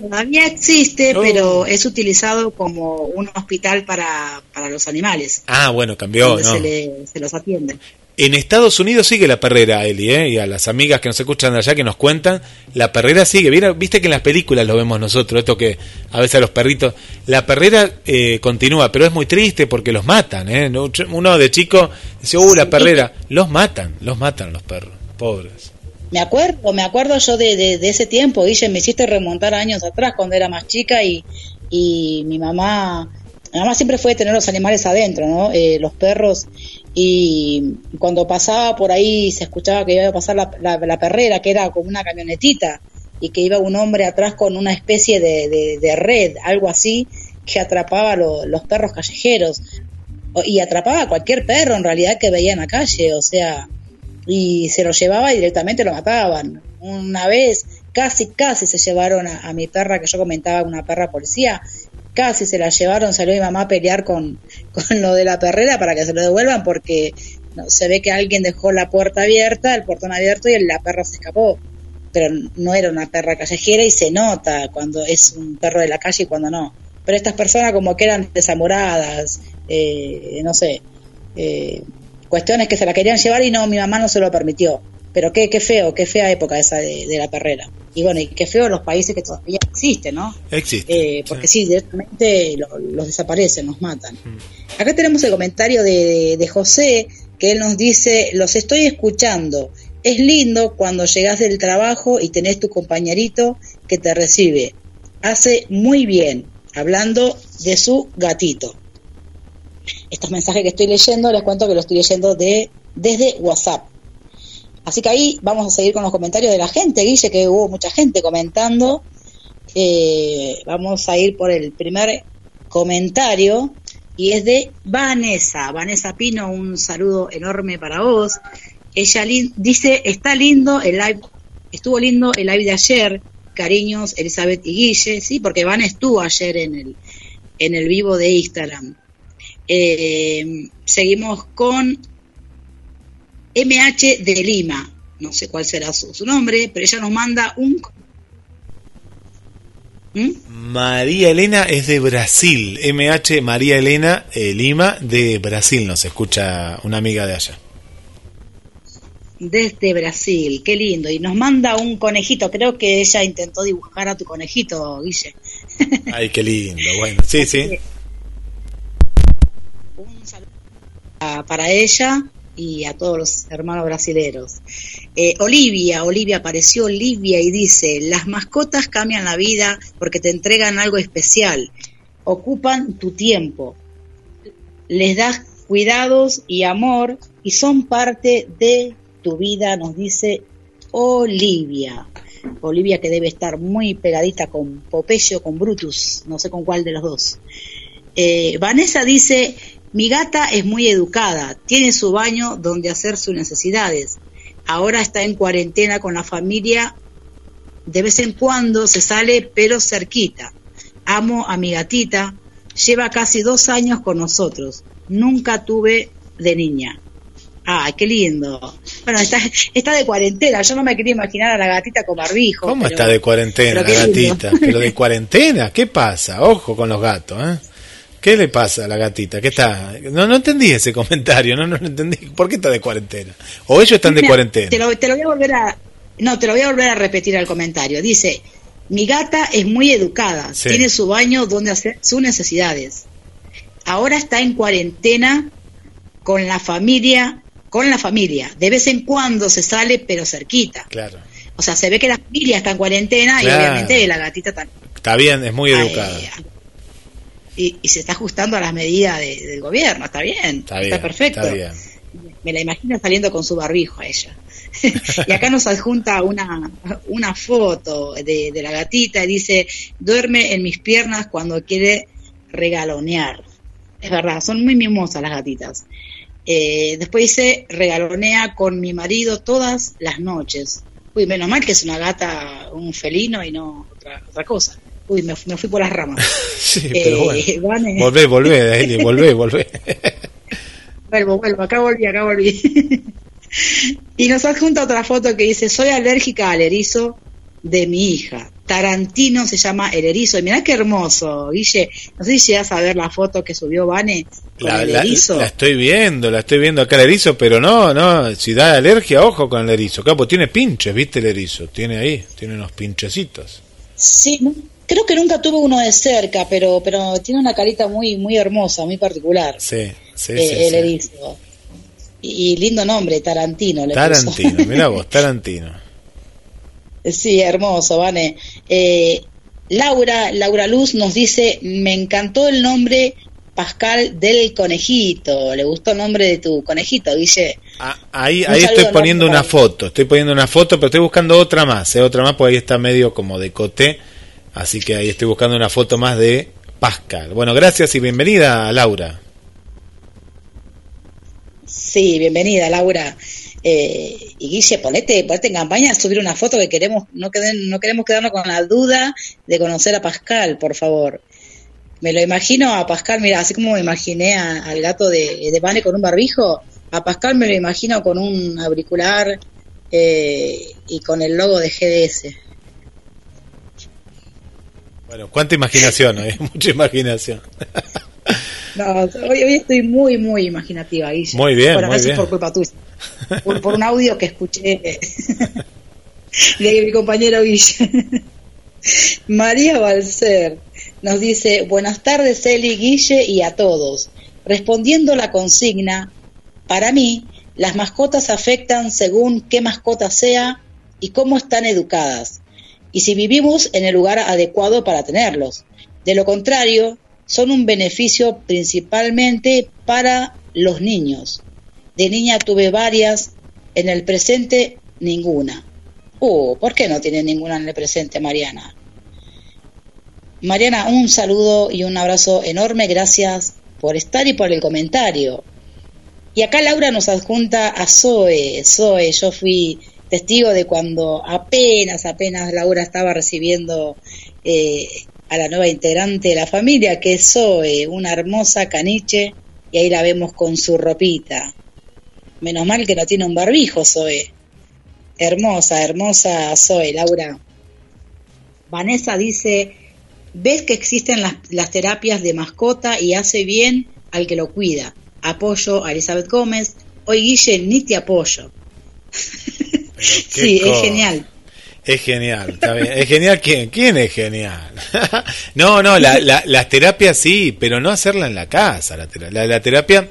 Todavía existe, pero es utilizado como un hospital para, para los animales, Ah, bueno, cambió, donde ¿no? se, le, se los atiende. En Estados Unidos sigue la perrera, Eli, ¿eh? y a las amigas que nos escuchan de allá que nos cuentan, la perrera sigue. Viste que en las películas lo vemos nosotros, esto que a veces a los perritos. La perrera eh, continúa, pero es muy triste porque los matan. ¿eh? No- Uno de chico dice, uh, la perrera. Los matan, los matan los perros, pobres. Me acuerdo, me acuerdo yo de, de, de ese tiempo, Guille, me hiciste remontar años atrás cuando era más chica y, y mi mamá, mi mamá siempre fue tener los animales adentro, ¿no? Eh, los perros y cuando pasaba por ahí se escuchaba que iba a pasar la, la, la perrera, que era como una camionetita y que iba un hombre atrás con una especie de, de- red, algo así, que atrapaba lo- los perros callejeros. Y atrapaba a cualquier perro en realidad que veía en la calle, o sea, y se lo llevaba y directamente lo mataban. Una vez casi, casi se llevaron a mi perra, que yo comentaba, una perra policía, casi se la llevaron, salió mi mamá a pelear con, con lo de la perrera para que se lo devuelvan porque no, se ve que alguien dejó la puerta abierta, el portón abierto y la perra se escapó. Pero no era una perra callejera y se nota cuando es un perro de la calle y cuando no. Pero estas personas como que eran desamoradas, eh, no sé, eh, cuestiones que se la querían llevar y no, mi mamá no se lo permitió. Pero qué, qué feo, qué fea época esa de, de la perrera. Y bueno, y qué feo los países que todavía existen, ¿no? Existe. Eh, porque sí, directamente lo- los desaparecen, los matan. Mm. Acá tenemos el comentario de, de José, que él nos dice, los estoy escuchando. Es lindo cuando llegas del trabajo y tenés tu compañerito que te recibe. Hace muy bien, hablando de su gatito. Estos mensajes que estoy leyendo, les cuento que lo estoy leyendo de, desde WhatsApp. Así que ahí vamos a seguir con los comentarios de la gente, Guille, que hubo mucha gente comentando. Eh, vamos a ir por el primer comentario y es de Vanessa. Vanessa Pino, un saludo enorme para vos. Ella dice, está lindo el live, estuvo lindo el live de ayer, cariños Elizabeth y Guille, sí, porque Van estuvo ayer en el, en el vivo de Instagram. Eh, seguimos con MH de Lima, no sé cuál será su, su nombre, pero ella nos manda un... ¿Mm? María Elena es de Brasil. MH María Elena eh, Lima de Brasil. Nos escucha una amiga de allá. Desde Brasil, qué lindo. Y nos manda un conejito, creo que ella intentó dibujar a tu conejito, Guille. Ay, qué lindo. Bueno, sí, sí. Un saludo para ella y a todos los hermanos brasileros. Eh, Olivia, Olivia apareció Olivia y dice, las mascotas cambian la vida porque te entregan algo especial, ocupan tu tiempo, les das cuidados y amor y son parte de tu vida, nos dice Olivia. Olivia que debe estar muy pegadita con Popeye o con Brutus, no sé con cuál de los dos. Eh, Vanessa dice, mi gata es muy educada, tiene su baño donde hacer sus necesidades. Ahora está en cuarentena con la familia, de vez en cuando se sale, pero cerquita. Amo a mi gatita, lleva casi dos años con nosotros. Nunca tuve de niña. Ay, qué lindo. Bueno, está, está de cuarentena. Yo no me quería imaginar a la gatita con barbijo. ¿Cómo pero- está de cuarentena la gatita? Pero de cuarentena, ¿qué pasa? Ojo con los gatos, ¿eh? ¿Qué le pasa a la gatita? ¿Qué está? No, no entendí ese comentario, no, no lo entendí. ¿Por qué está de cuarentena? ¿O ellos están de cuarentena? Te lo, te lo voy a volver a. No, te lo voy a volver a repetir al comentario. Dice: Mi gata es muy educada, Sí. tiene su baño donde hacer sus necesidades. Ahora está en cuarentena con la familia, con la familia. De vez en cuando se sale, pero cerquita. Claro. O sea, se ve que la familia está en cuarentena y obviamente la gatita también. Está bien, es muy educada. Y, y se está ajustando a las medidas de- del gobierno. Está bien, Está está, bien, perfecto. está bien. Me la imagino saliendo con su barbijo a ella. y acá nos adjunta una, una foto de, de la gatita y dice, duerme en mis piernas cuando quiere regalonear. Es verdad, son muy mimosas las gatitas. Eh, después dice, regalonea con mi marido todas las noches. Uy, menos mal que es una gata, un felino y no otra, otra cosa. Uy, me, me fui por las ramas. Sí, pero Eh, bueno. Vane. Volvé, volvé, Eli, volvé, volvé. Vuelvo, vuelvo, acá volví, acá volví. y nos adjunta otra foto que dice, soy alérgica al erizo de mi hija. Tarantino se llama el erizo. Y mirá qué hermoso, Guille. No sé si llegas a ver la foto que subió Vane con La, el erizo. la estoy viendo, la estoy viendo acá el erizo, pero no, no, si da alergia, ojo con el erizo. Capo, tiene pinches, ¿viste el erizo? Tiene ahí, tiene unos pinchecitos. Sí, no- creo que nunca tuve uno de cerca, pero pero tiene una carita muy muy hermosa, muy particular. Sí, sí, eh, sí. el sí. erizo. Y, y lindo nombre, Tarantino. Le. Tarantino, mirá vos, Tarantino. Sí, hermoso, Vane. Eh, Laura, Laura Luz nos dice, me encantó el nombre Pascal del Conejito. Le gustó el nombre de tu conejito, Guille. Ah, ahí ahí estoy poniendo una foto, estoy poniendo una foto, pero estoy buscando otra más, ¿eh? otra más, porque ahí está medio como de coté, así que ahí estoy buscando una foto más de Pascal. Bueno, gracias y bienvenida, Laura. Sí, bienvenida, Laura. Eh, y Guille, ponete, ponete en campaña a subir una foto que queremos, no, queden, no queremos quedarnos con la duda de conocer a Pascal, por favor. Me lo imagino a Pascal, mira, así como me imaginé a- al gato de, de con un barbijo, a Pascal me lo imagino con un auricular eh, y con el logo de GDS. Bueno, cuánta imaginación, ¿eh? mucha imaginación. No, hoy, hoy estoy muy, muy imaginativa, Guille. Muy bien, Bueno, muy bien. por culpa tuya. Por, por un audio que escuché de mi compañero Guille. María Balcer nos dice, buenas tardes Eli, Guille y a todos. Respondiendo la consigna, para mí, las mascotas afectan según qué mascota sea y cómo están educadas, y si vivimos en el lugar adecuado para tenerlos. De lo contrario, son un beneficio principalmente para los niños. De niña tuve varias, en el presente ninguna. Uh, ¿por qué no tiene ninguna en el presente, Mariana? Mariana, un saludo y un abrazo enorme, gracias por estar y por el comentario. Y acá Laura nos adjunta a Zoe. Zoe, yo fui testigo de cuando apenas, apenas Laura estaba recibiendo eh, a la nueva integrante de la familia, que es Zoe, una hermosa caniche, y ahí la vemos con su ropita. Menos mal que no tiene un barbijo, Zoe. Hermosa, hermosa Zoe, Laura. Vanessa dice, ves que existen las, las terapias de mascota y hace bien al que lo cuida. Apoyo a Elizabeth Gómez. Hoy Guille, ni te apoyo. sí, es genial. Es genial, está bien. ¿Es genial quién? ¿Quién es genial? no, no, la, la, las terapias sí, pero no hacerla en la casa. La, tera- la, la terapia,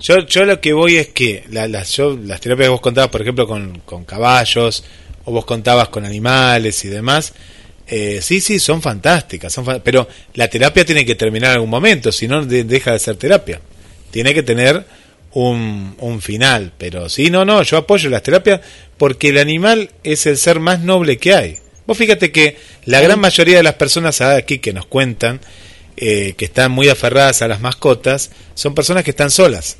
yo, yo lo que voy es que la, las yo, las terapias que vos contabas, por ejemplo, con, con caballos, o vos contabas con animales y demás, eh, sí, sí, son fantásticas, son fa- pero la terapia tiene que terminar en algún momento, si no de- deja de ser terapia. Tiene que tener un, un final, pero sí, no, no, yo apoyo las terapias porque el animal es el ser más noble que hay. Vos fíjate que la gran mayoría de las personas aquí que nos cuentan eh, que están muy aferradas a las mascotas son personas que están solas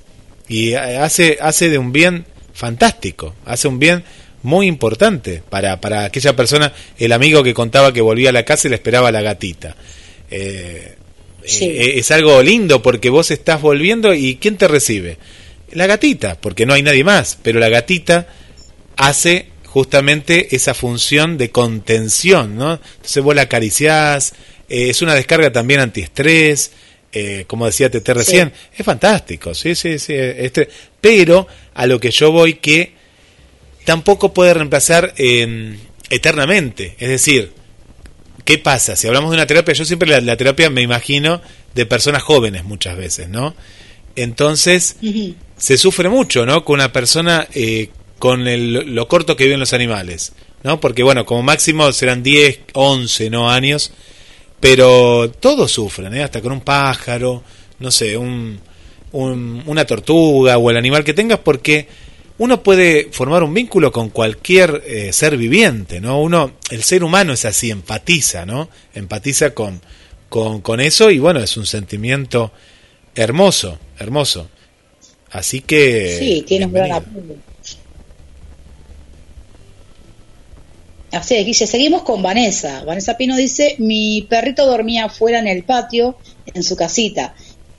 y eh, hace, hace de un bien fantástico, hace un bien muy importante para, para aquella persona, el amigo que contaba que volvía a la casa y le esperaba a la gatita. Eh, Sí. eh, es algo lindo porque vos estás volviendo y ¿quién te recibe? La gatita, porque no hay nadie más, pero la gatita hace justamente esa función de contención, ¿no? Entonces vos la acariciás, eh, es una descarga también antiestrés, eh, como decía Tete recién, es fantástico, sí, sí, sí, este, pero a lo que yo voy que tampoco puede reemplazar eh, eternamente, es decir, ¿qué pasa? Si hablamos de una terapia, yo siempre la, la terapia me imagino de personas jóvenes muchas veces, ¿no? Entonces, se sufre mucho, ¿no? Con una persona eh, con el- lo corto que viven los animales, ¿no? Porque, bueno, como máximo serán 10, 11, ¿no? Años, pero todos sufren, ¿eh? Hasta con un pájaro, no sé, un, un- una tortuga o el animal que tengas, porque uno puede formar un vínculo con cualquier eh, ser viviente, ¿no? Uno, el ser humano es así, empatiza, ¿no? Empatiza con, con, con eso y, bueno, es un sentimiento hermoso, hermoso. Así que... Sí, tiene un gran apoyo. Así es, Guille. Seguimos con Vanessa. Vanessa Pino dice, mi perrito dormía afuera en el patio, en su casita.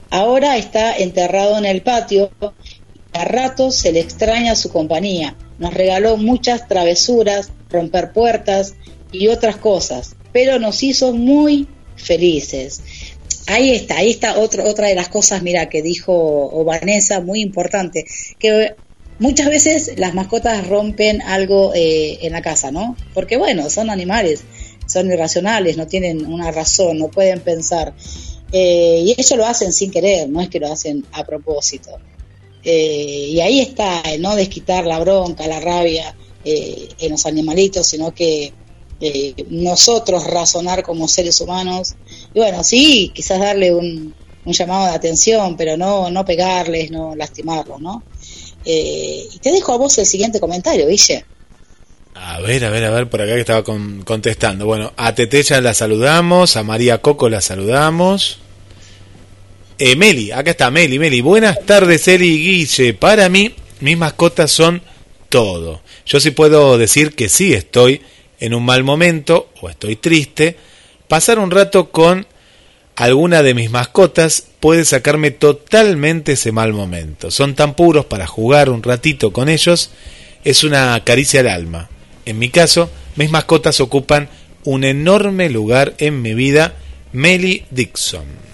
Ahora está enterrado en el patio. A ratos se le extraña su compañía. Nos regaló muchas travesuras, romper puertas y otras cosas, pero nos hizo muy felices. Ahí está, ahí está otro, otra de las cosas, mira, que dijo Vanessa, muy importante, que muchas veces las mascotas rompen algo eh, en la casa, ¿no? Porque bueno, son animales, son irracionales, no tienen una razón, no pueden pensar. Eh, y ellos lo hacen sin querer, no es que lo hacen a propósito. Eh, y ahí está, el no desquitar la bronca, la rabia eh, en los animalitos, sino que eh, nosotros razonar como seres humanos. Y bueno, sí, quizás darle un, llamado de atención, pero no, no pegarles, no lastimarlos, ¿no? Eh, y te dejo a vos el siguiente comentario, Guille. A ver, a ver, a ver, por acá que estaba con- contestando. Bueno, a Tete ya la saludamos, a María Coco la saludamos. Eh, Meli, acá está Meli, Meli. Buenas tardes, Eli Guille. Para mí, mis mascotas son todo. Yo sí puedo decir que sí estoy en un mal momento o estoy triste. Pasar un rato con alguna de mis mascotas puede sacarme totalmente ese mal momento. Son tan puros para jugar un ratito con ellos, es una caricia al alma. En mi caso, mis mascotas ocupan un enorme lugar en mi vida. Meli Dixon.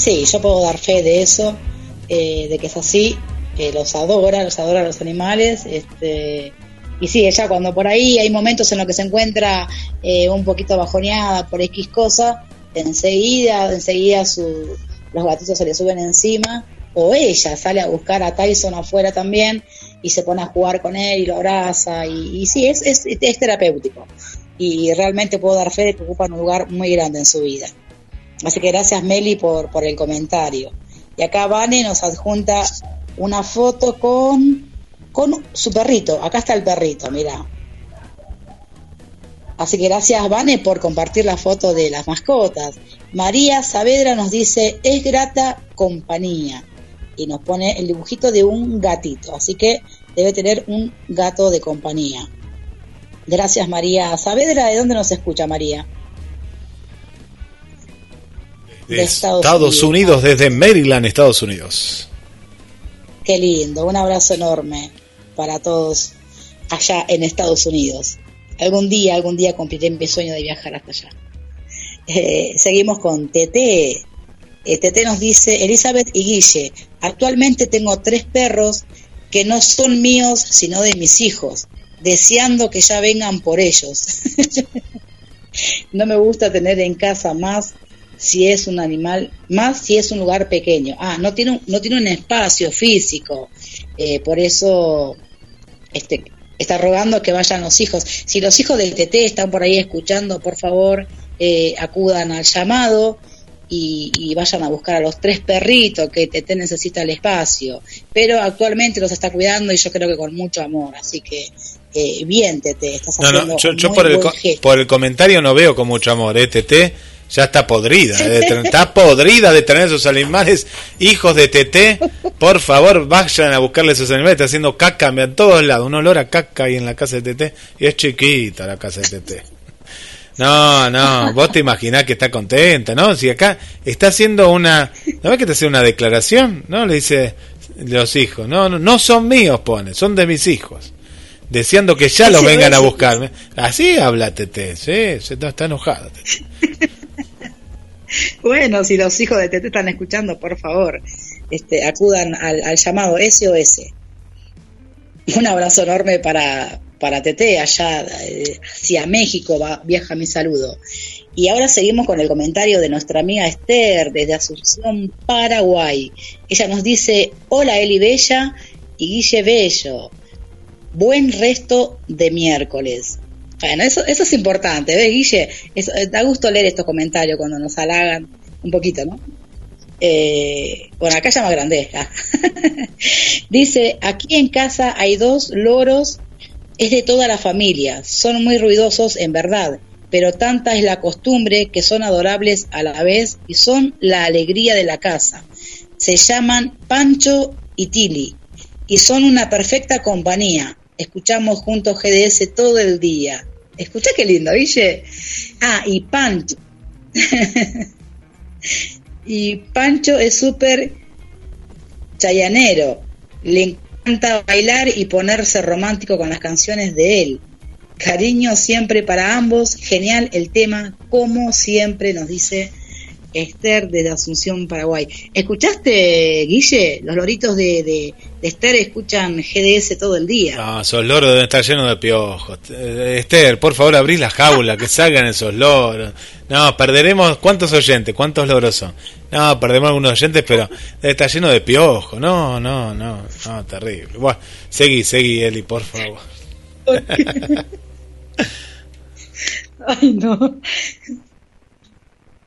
Sí, yo puedo dar fe de eso, eh, de que es así, que los adora, los adora los animales, este, y sí, ella cuando por ahí hay momentos en los que se encuentra eh, un poquito bajoneada por X cosa, enseguida, enseguida su, los gatitos se le suben encima, o ella sale a buscar a Tyson afuera también y se pone a jugar con él y lo abraza, y, sí, es, es, es terapéutico, y realmente puedo dar fe de que ocupan un lugar muy grande en su vida. Así que gracias Meli por, por el comentario. Y acá Vane nos adjunta una foto con, con su perrito. Acá está el perrito, mira. Así que gracias Vane por compartir la foto de las mascotas. María Saavedra nos dice, es grata compañía. Y nos pone el dibujito de un gatito. Así que debe tener un gato de compañía. Gracias María Saavedra. ¿De dónde nos escucha María? De Estados, Unidos, desde Maryland, Estados Unidos. Qué lindo, un abrazo enorme para todos allá en Estados Unidos. Algún día, algún día cumpliré mi sueño de viajar hasta allá. Eh, seguimos con Tete. Eh, Tete nos dice, Elizabeth y Guille, actualmente tengo tres perros que no son míos, sino de mis hijos, deseando que ya vengan por ellos. no me gusta tener en casa más si es un animal, más si es un lugar pequeño. Ah, no tiene un, no tiene un espacio físico, eh, por eso este, está rogando que vayan los hijos. Si los hijos del TT están por ahí escuchando, por favor, eh, acudan al llamado y, y, vayan a buscar a los tres perritos que TT necesita el espacio. Pero actualmente los está cuidando y yo creo que con mucho amor, así que eh, bien TT, estás no, haciendo no, yo, yo muy por, el, por el comentario no veo con mucho amor, ¿eh, TT? Ya está podrida, de tener, está podrida de tener esos animales, hijos de Tete, por favor vayan a buscarle esos animales, está haciendo caca en todos lados, un olor a caca ahí en la casa de Tete, y es chiquita la casa de Tete. No, no, vos te imaginás que está contenta, ¿no? Si acá está haciendo una, ¿no ves que te hace una declaración? ¿No? Le dice los hijos, no, no, no son míos, pone, son de mis hijos. Deseando que ya los vengan a buscar. Así habla Tete, sí, se está enojada. Tete. Bueno, si los hijos de Tete están escuchando, por favor, este, acudan al, llamado SOS. Un abrazo enorme para, para Tete, allá eh, hacia México va, viaja mi saludo. Y ahora seguimos con el comentario de nuestra amiga Esther desde Asunción, Paraguay. Ella nos dice, hola Eli Bella y Guille Bello, buen resto de miércoles. Bueno, eso, es importante, ¿ves, Guille? Eso, da gusto leer estos comentarios cuando nos halagan un poquito, ¿no? Eh, bueno, acá llama Grandeja. Dice, aquí en casa hay dos loros, es de toda la familia, son muy ruidosos en verdad, pero tanta es la costumbre que son adorables a la vez y son la alegría de la casa. Se llaman Pancho y Tili y son una perfecta compañía. Escuchamos juntos GDS todo el día. Escucha qué lindo, Guille. Ah, y Pancho. y Pancho es súper chayanero. Le encanta bailar y ponerse romántico con las canciones de él. Cariño siempre para ambos. Genial el tema, como siempre nos dice Esther desde Asunción, Paraguay. ¿Escuchaste, Guille? Los loritos de, de, de Esther escuchan GDS todo el día. No, esos loros deben estar llenos de piojos. Eh, Esther, por favor, abrí la jaula, que salgan esos loros. No, perderemos. ¿Cuántos oyentes? ¿Cuántos loros son? No, perdemos algunos oyentes, pero debe estar lleno de piojos. No, no, no, no, terrible. Bueno, seguí, seguí, Eli, por favor. Ay, no.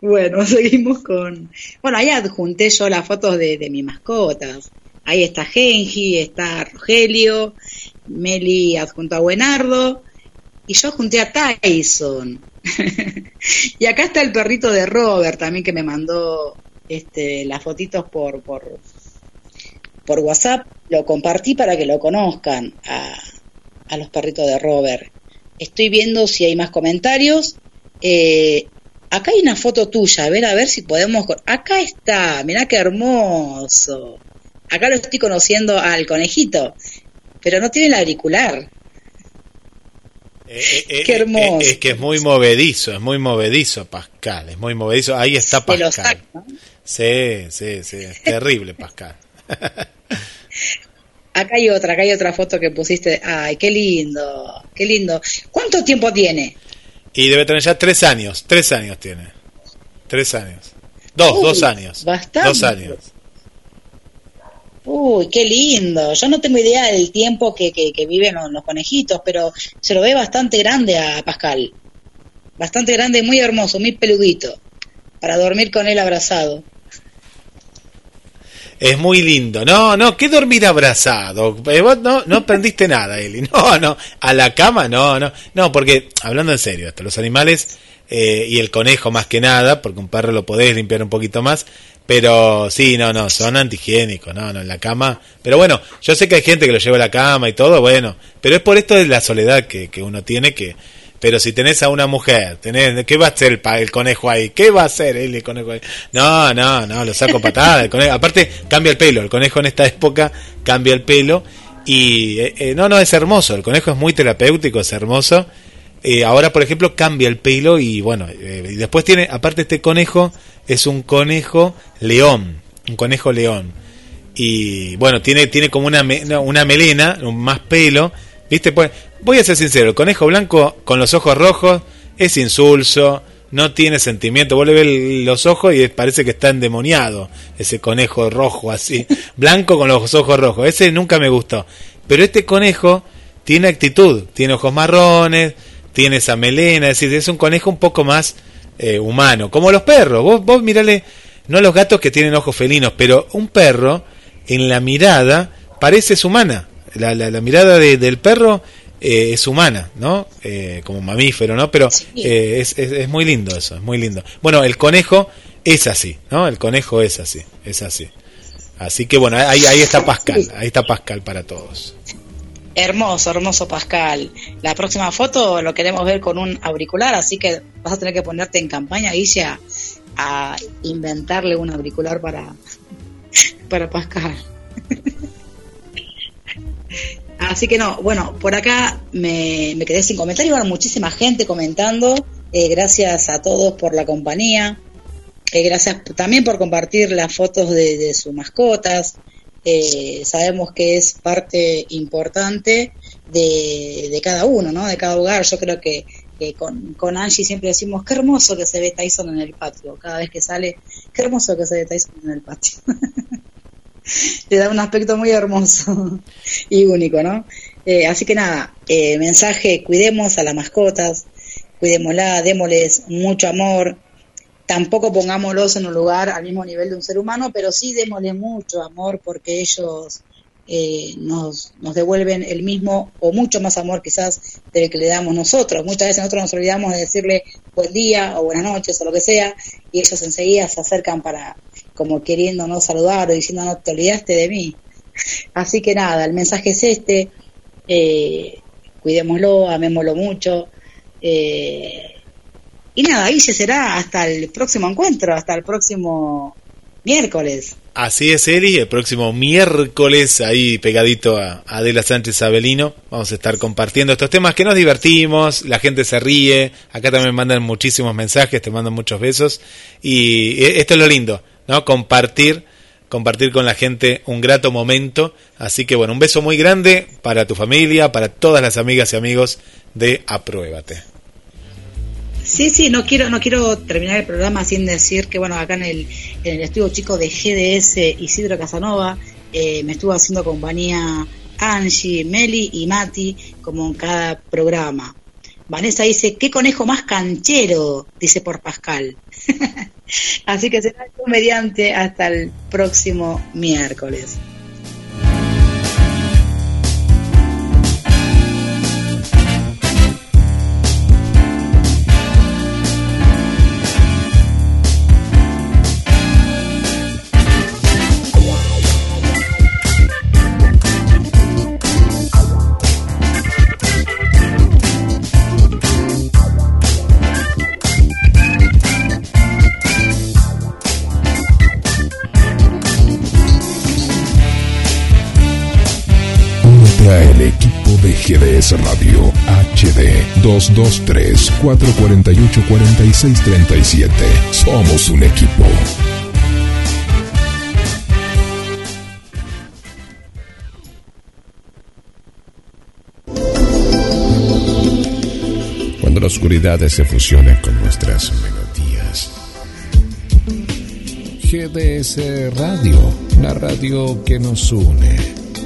Bueno, seguimos con... Bueno, ahí adjunté yo las fotos de, mis mascotas. Ahí está Genji, está Rogelio, Meli adjuntó a Buenardo y yo junté a Tyson. y acá está el perrito de Robert también que me mandó este, las fotitos por, por, por WhatsApp. Lo compartí para que lo conozcan a, a los perritos de Robert. Estoy viendo si hay más comentarios. Eh, acá hay una foto tuya, a ver, a ver si podemos... Acá está, mirá qué hermoso. Acá lo estoy conociendo al conejito, pero no tiene el auricular. Eh, eh, Qué eh, hermoso. eh, es que es muy movedizo, es muy movedizo Pascal, es muy movedizo. Ahí está Pascal. saca, ¿no? Sí, sí, sí, es terrible Pascal. Acá hay otra, acá hay otra foto que pusiste. Ay, qué lindo, qué lindo. ¿Cuánto tiempo tiene? Y debe tener ya tres años, tres años tiene. Tres años. Dos, Uy, dos años. bastante. Dos años. Uy, qué lindo. Yo no tengo idea del tiempo que, que, que viven los, los conejitos, pero se lo ve bastante grande a Pascal. Bastante grande, muy hermoso, muy peludito. Para dormir con él abrazado. Es muy lindo. No, no, ¿qué dormir abrazado? Eh, vos no, no aprendiste nada, Eli. No, no, a la cama no, no. No, porque, hablando en serio, hasta los animales eh, y el conejo más que nada, porque un perro lo podés limpiar un poquito más, pero sí, no, no, son antihigiénicos, no, no, en la cama. Pero bueno, yo sé que hay gente que lo lleva a la cama y todo, bueno, pero es por esto de la soledad que, que uno tiene que... Pero si tenés a una mujer, tenés, ¿qué va a hacer el, el conejo ahí? ¿Qué va a hacer el conejo ahí? No, no, no, lo saco patada. El conejo, aparte, cambia el pelo. El conejo en esta época cambia el pelo. Y eh, eh, no, no, es hermoso. El conejo es muy terapéutico, es hermoso. Eh, ahora, por ejemplo, cambia el pelo y bueno, eh, y después tiene, aparte este conejo, es un conejo león, un conejo león. Y bueno, tiene, tiene como una, una melena, más pelo, ¿viste? Pues, voy a ser sincero, el conejo blanco con los ojos rojos es insulso, no tiene sentimiento, vos le ves los ojos y parece que está endemoniado, ese conejo rojo así, blanco con los ojos rojos, ese nunca me gustó. Pero este conejo tiene actitud, tiene ojos marrones, tiene esa melena, es es un conejo un poco más eh, humano, como los perros. Vos, vos mirale, no los gatos que tienen ojos felinos, pero un perro en la mirada parece humana. La, la, la mirada de- del perro eh, es humana, ¿no? Eh, como mamífero, ¿no? Pero Sí. eh, es, es, es muy lindo eso, es muy lindo. Bueno, el conejo es así, ¿no? El conejo es así, es así. Así que bueno, ahí, ahí está Pascal, ahí está Pascal para todos. Hermoso, hermoso Pascal. La próxima foto lo queremos ver con un auricular, así que vas a tener que ponerte en campaña, Guille, a, a inventarle un auricular para, para Pascal. Así que no, bueno, por acá me, me quedé sin comentarios, bueno, muchísima gente comentando, eh, gracias a todos por la compañía, eh, gracias también por compartir las fotos de, sus mascotas, eh, sabemos que es parte importante de, cada uno, ¿no? De cada hogar. Yo creo que, que con, con Angie siempre decimos, qué hermoso que se ve Tyson en el patio. Cada vez que sale, qué hermoso que se ve Tyson en el patio. Le da un aspecto muy hermoso y único, ¿no? Eh, así que nada, eh, mensaje, cuidemos a las mascotas, cuidémosla, démosles mucho amor, tampoco pongámoslos en un lugar al mismo nivel de un ser humano, pero sí démosle mucho amor porque ellos eh, nos, nos devuelven el mismo o mucho más amor quizás del que le damos nosotros. Muchas veces nosotros nos olvidamos de decirle buen día o buenas noches o lo que sea y ellos enseguida se acercan para como queriéndonos saludar o diciendo no te olvidaste de mí. Así que nada, el mensaje es este, eh, cuidémoslo, amémoslo mucho. Eh, y nada, ahí se será hasta el próximo encuentro, hasta el próximo miércoles. Así es, Eli. El próximo miércoles, ahí pegadito a Adela Sánchez Abelino, vamos a estar compartiendo estos temas que nos divertimos, la gente se ríe, acá también mandan muchísimos mensajes, te mandan muchos besos. Y e- esto es lo lindo, ¿no? Compartir, compartir con la gente un grato momento. Así que bueno, un beso muy grande para tu familia, para todas las amigas y amigos de Apruébate. Sí, sí, no quiero, no quiero terminar el programa sin decir que, bueno, acá en el, en el estudio chico de GDS Isidro Casanova, eh, me estuvo haciendo compañía Angie, Meli y Mati, como en cada programa. Vanessa dice, ¿qué conejo más canchero? Dice por Pascal. Así que será mediante hasta el próximo miércoles. GDS Radio HD 223-448-4637. Somos un equipo. Cuando la oscuridad se fusiona con nuestras melodías. GDS Radio, la radio que nos une.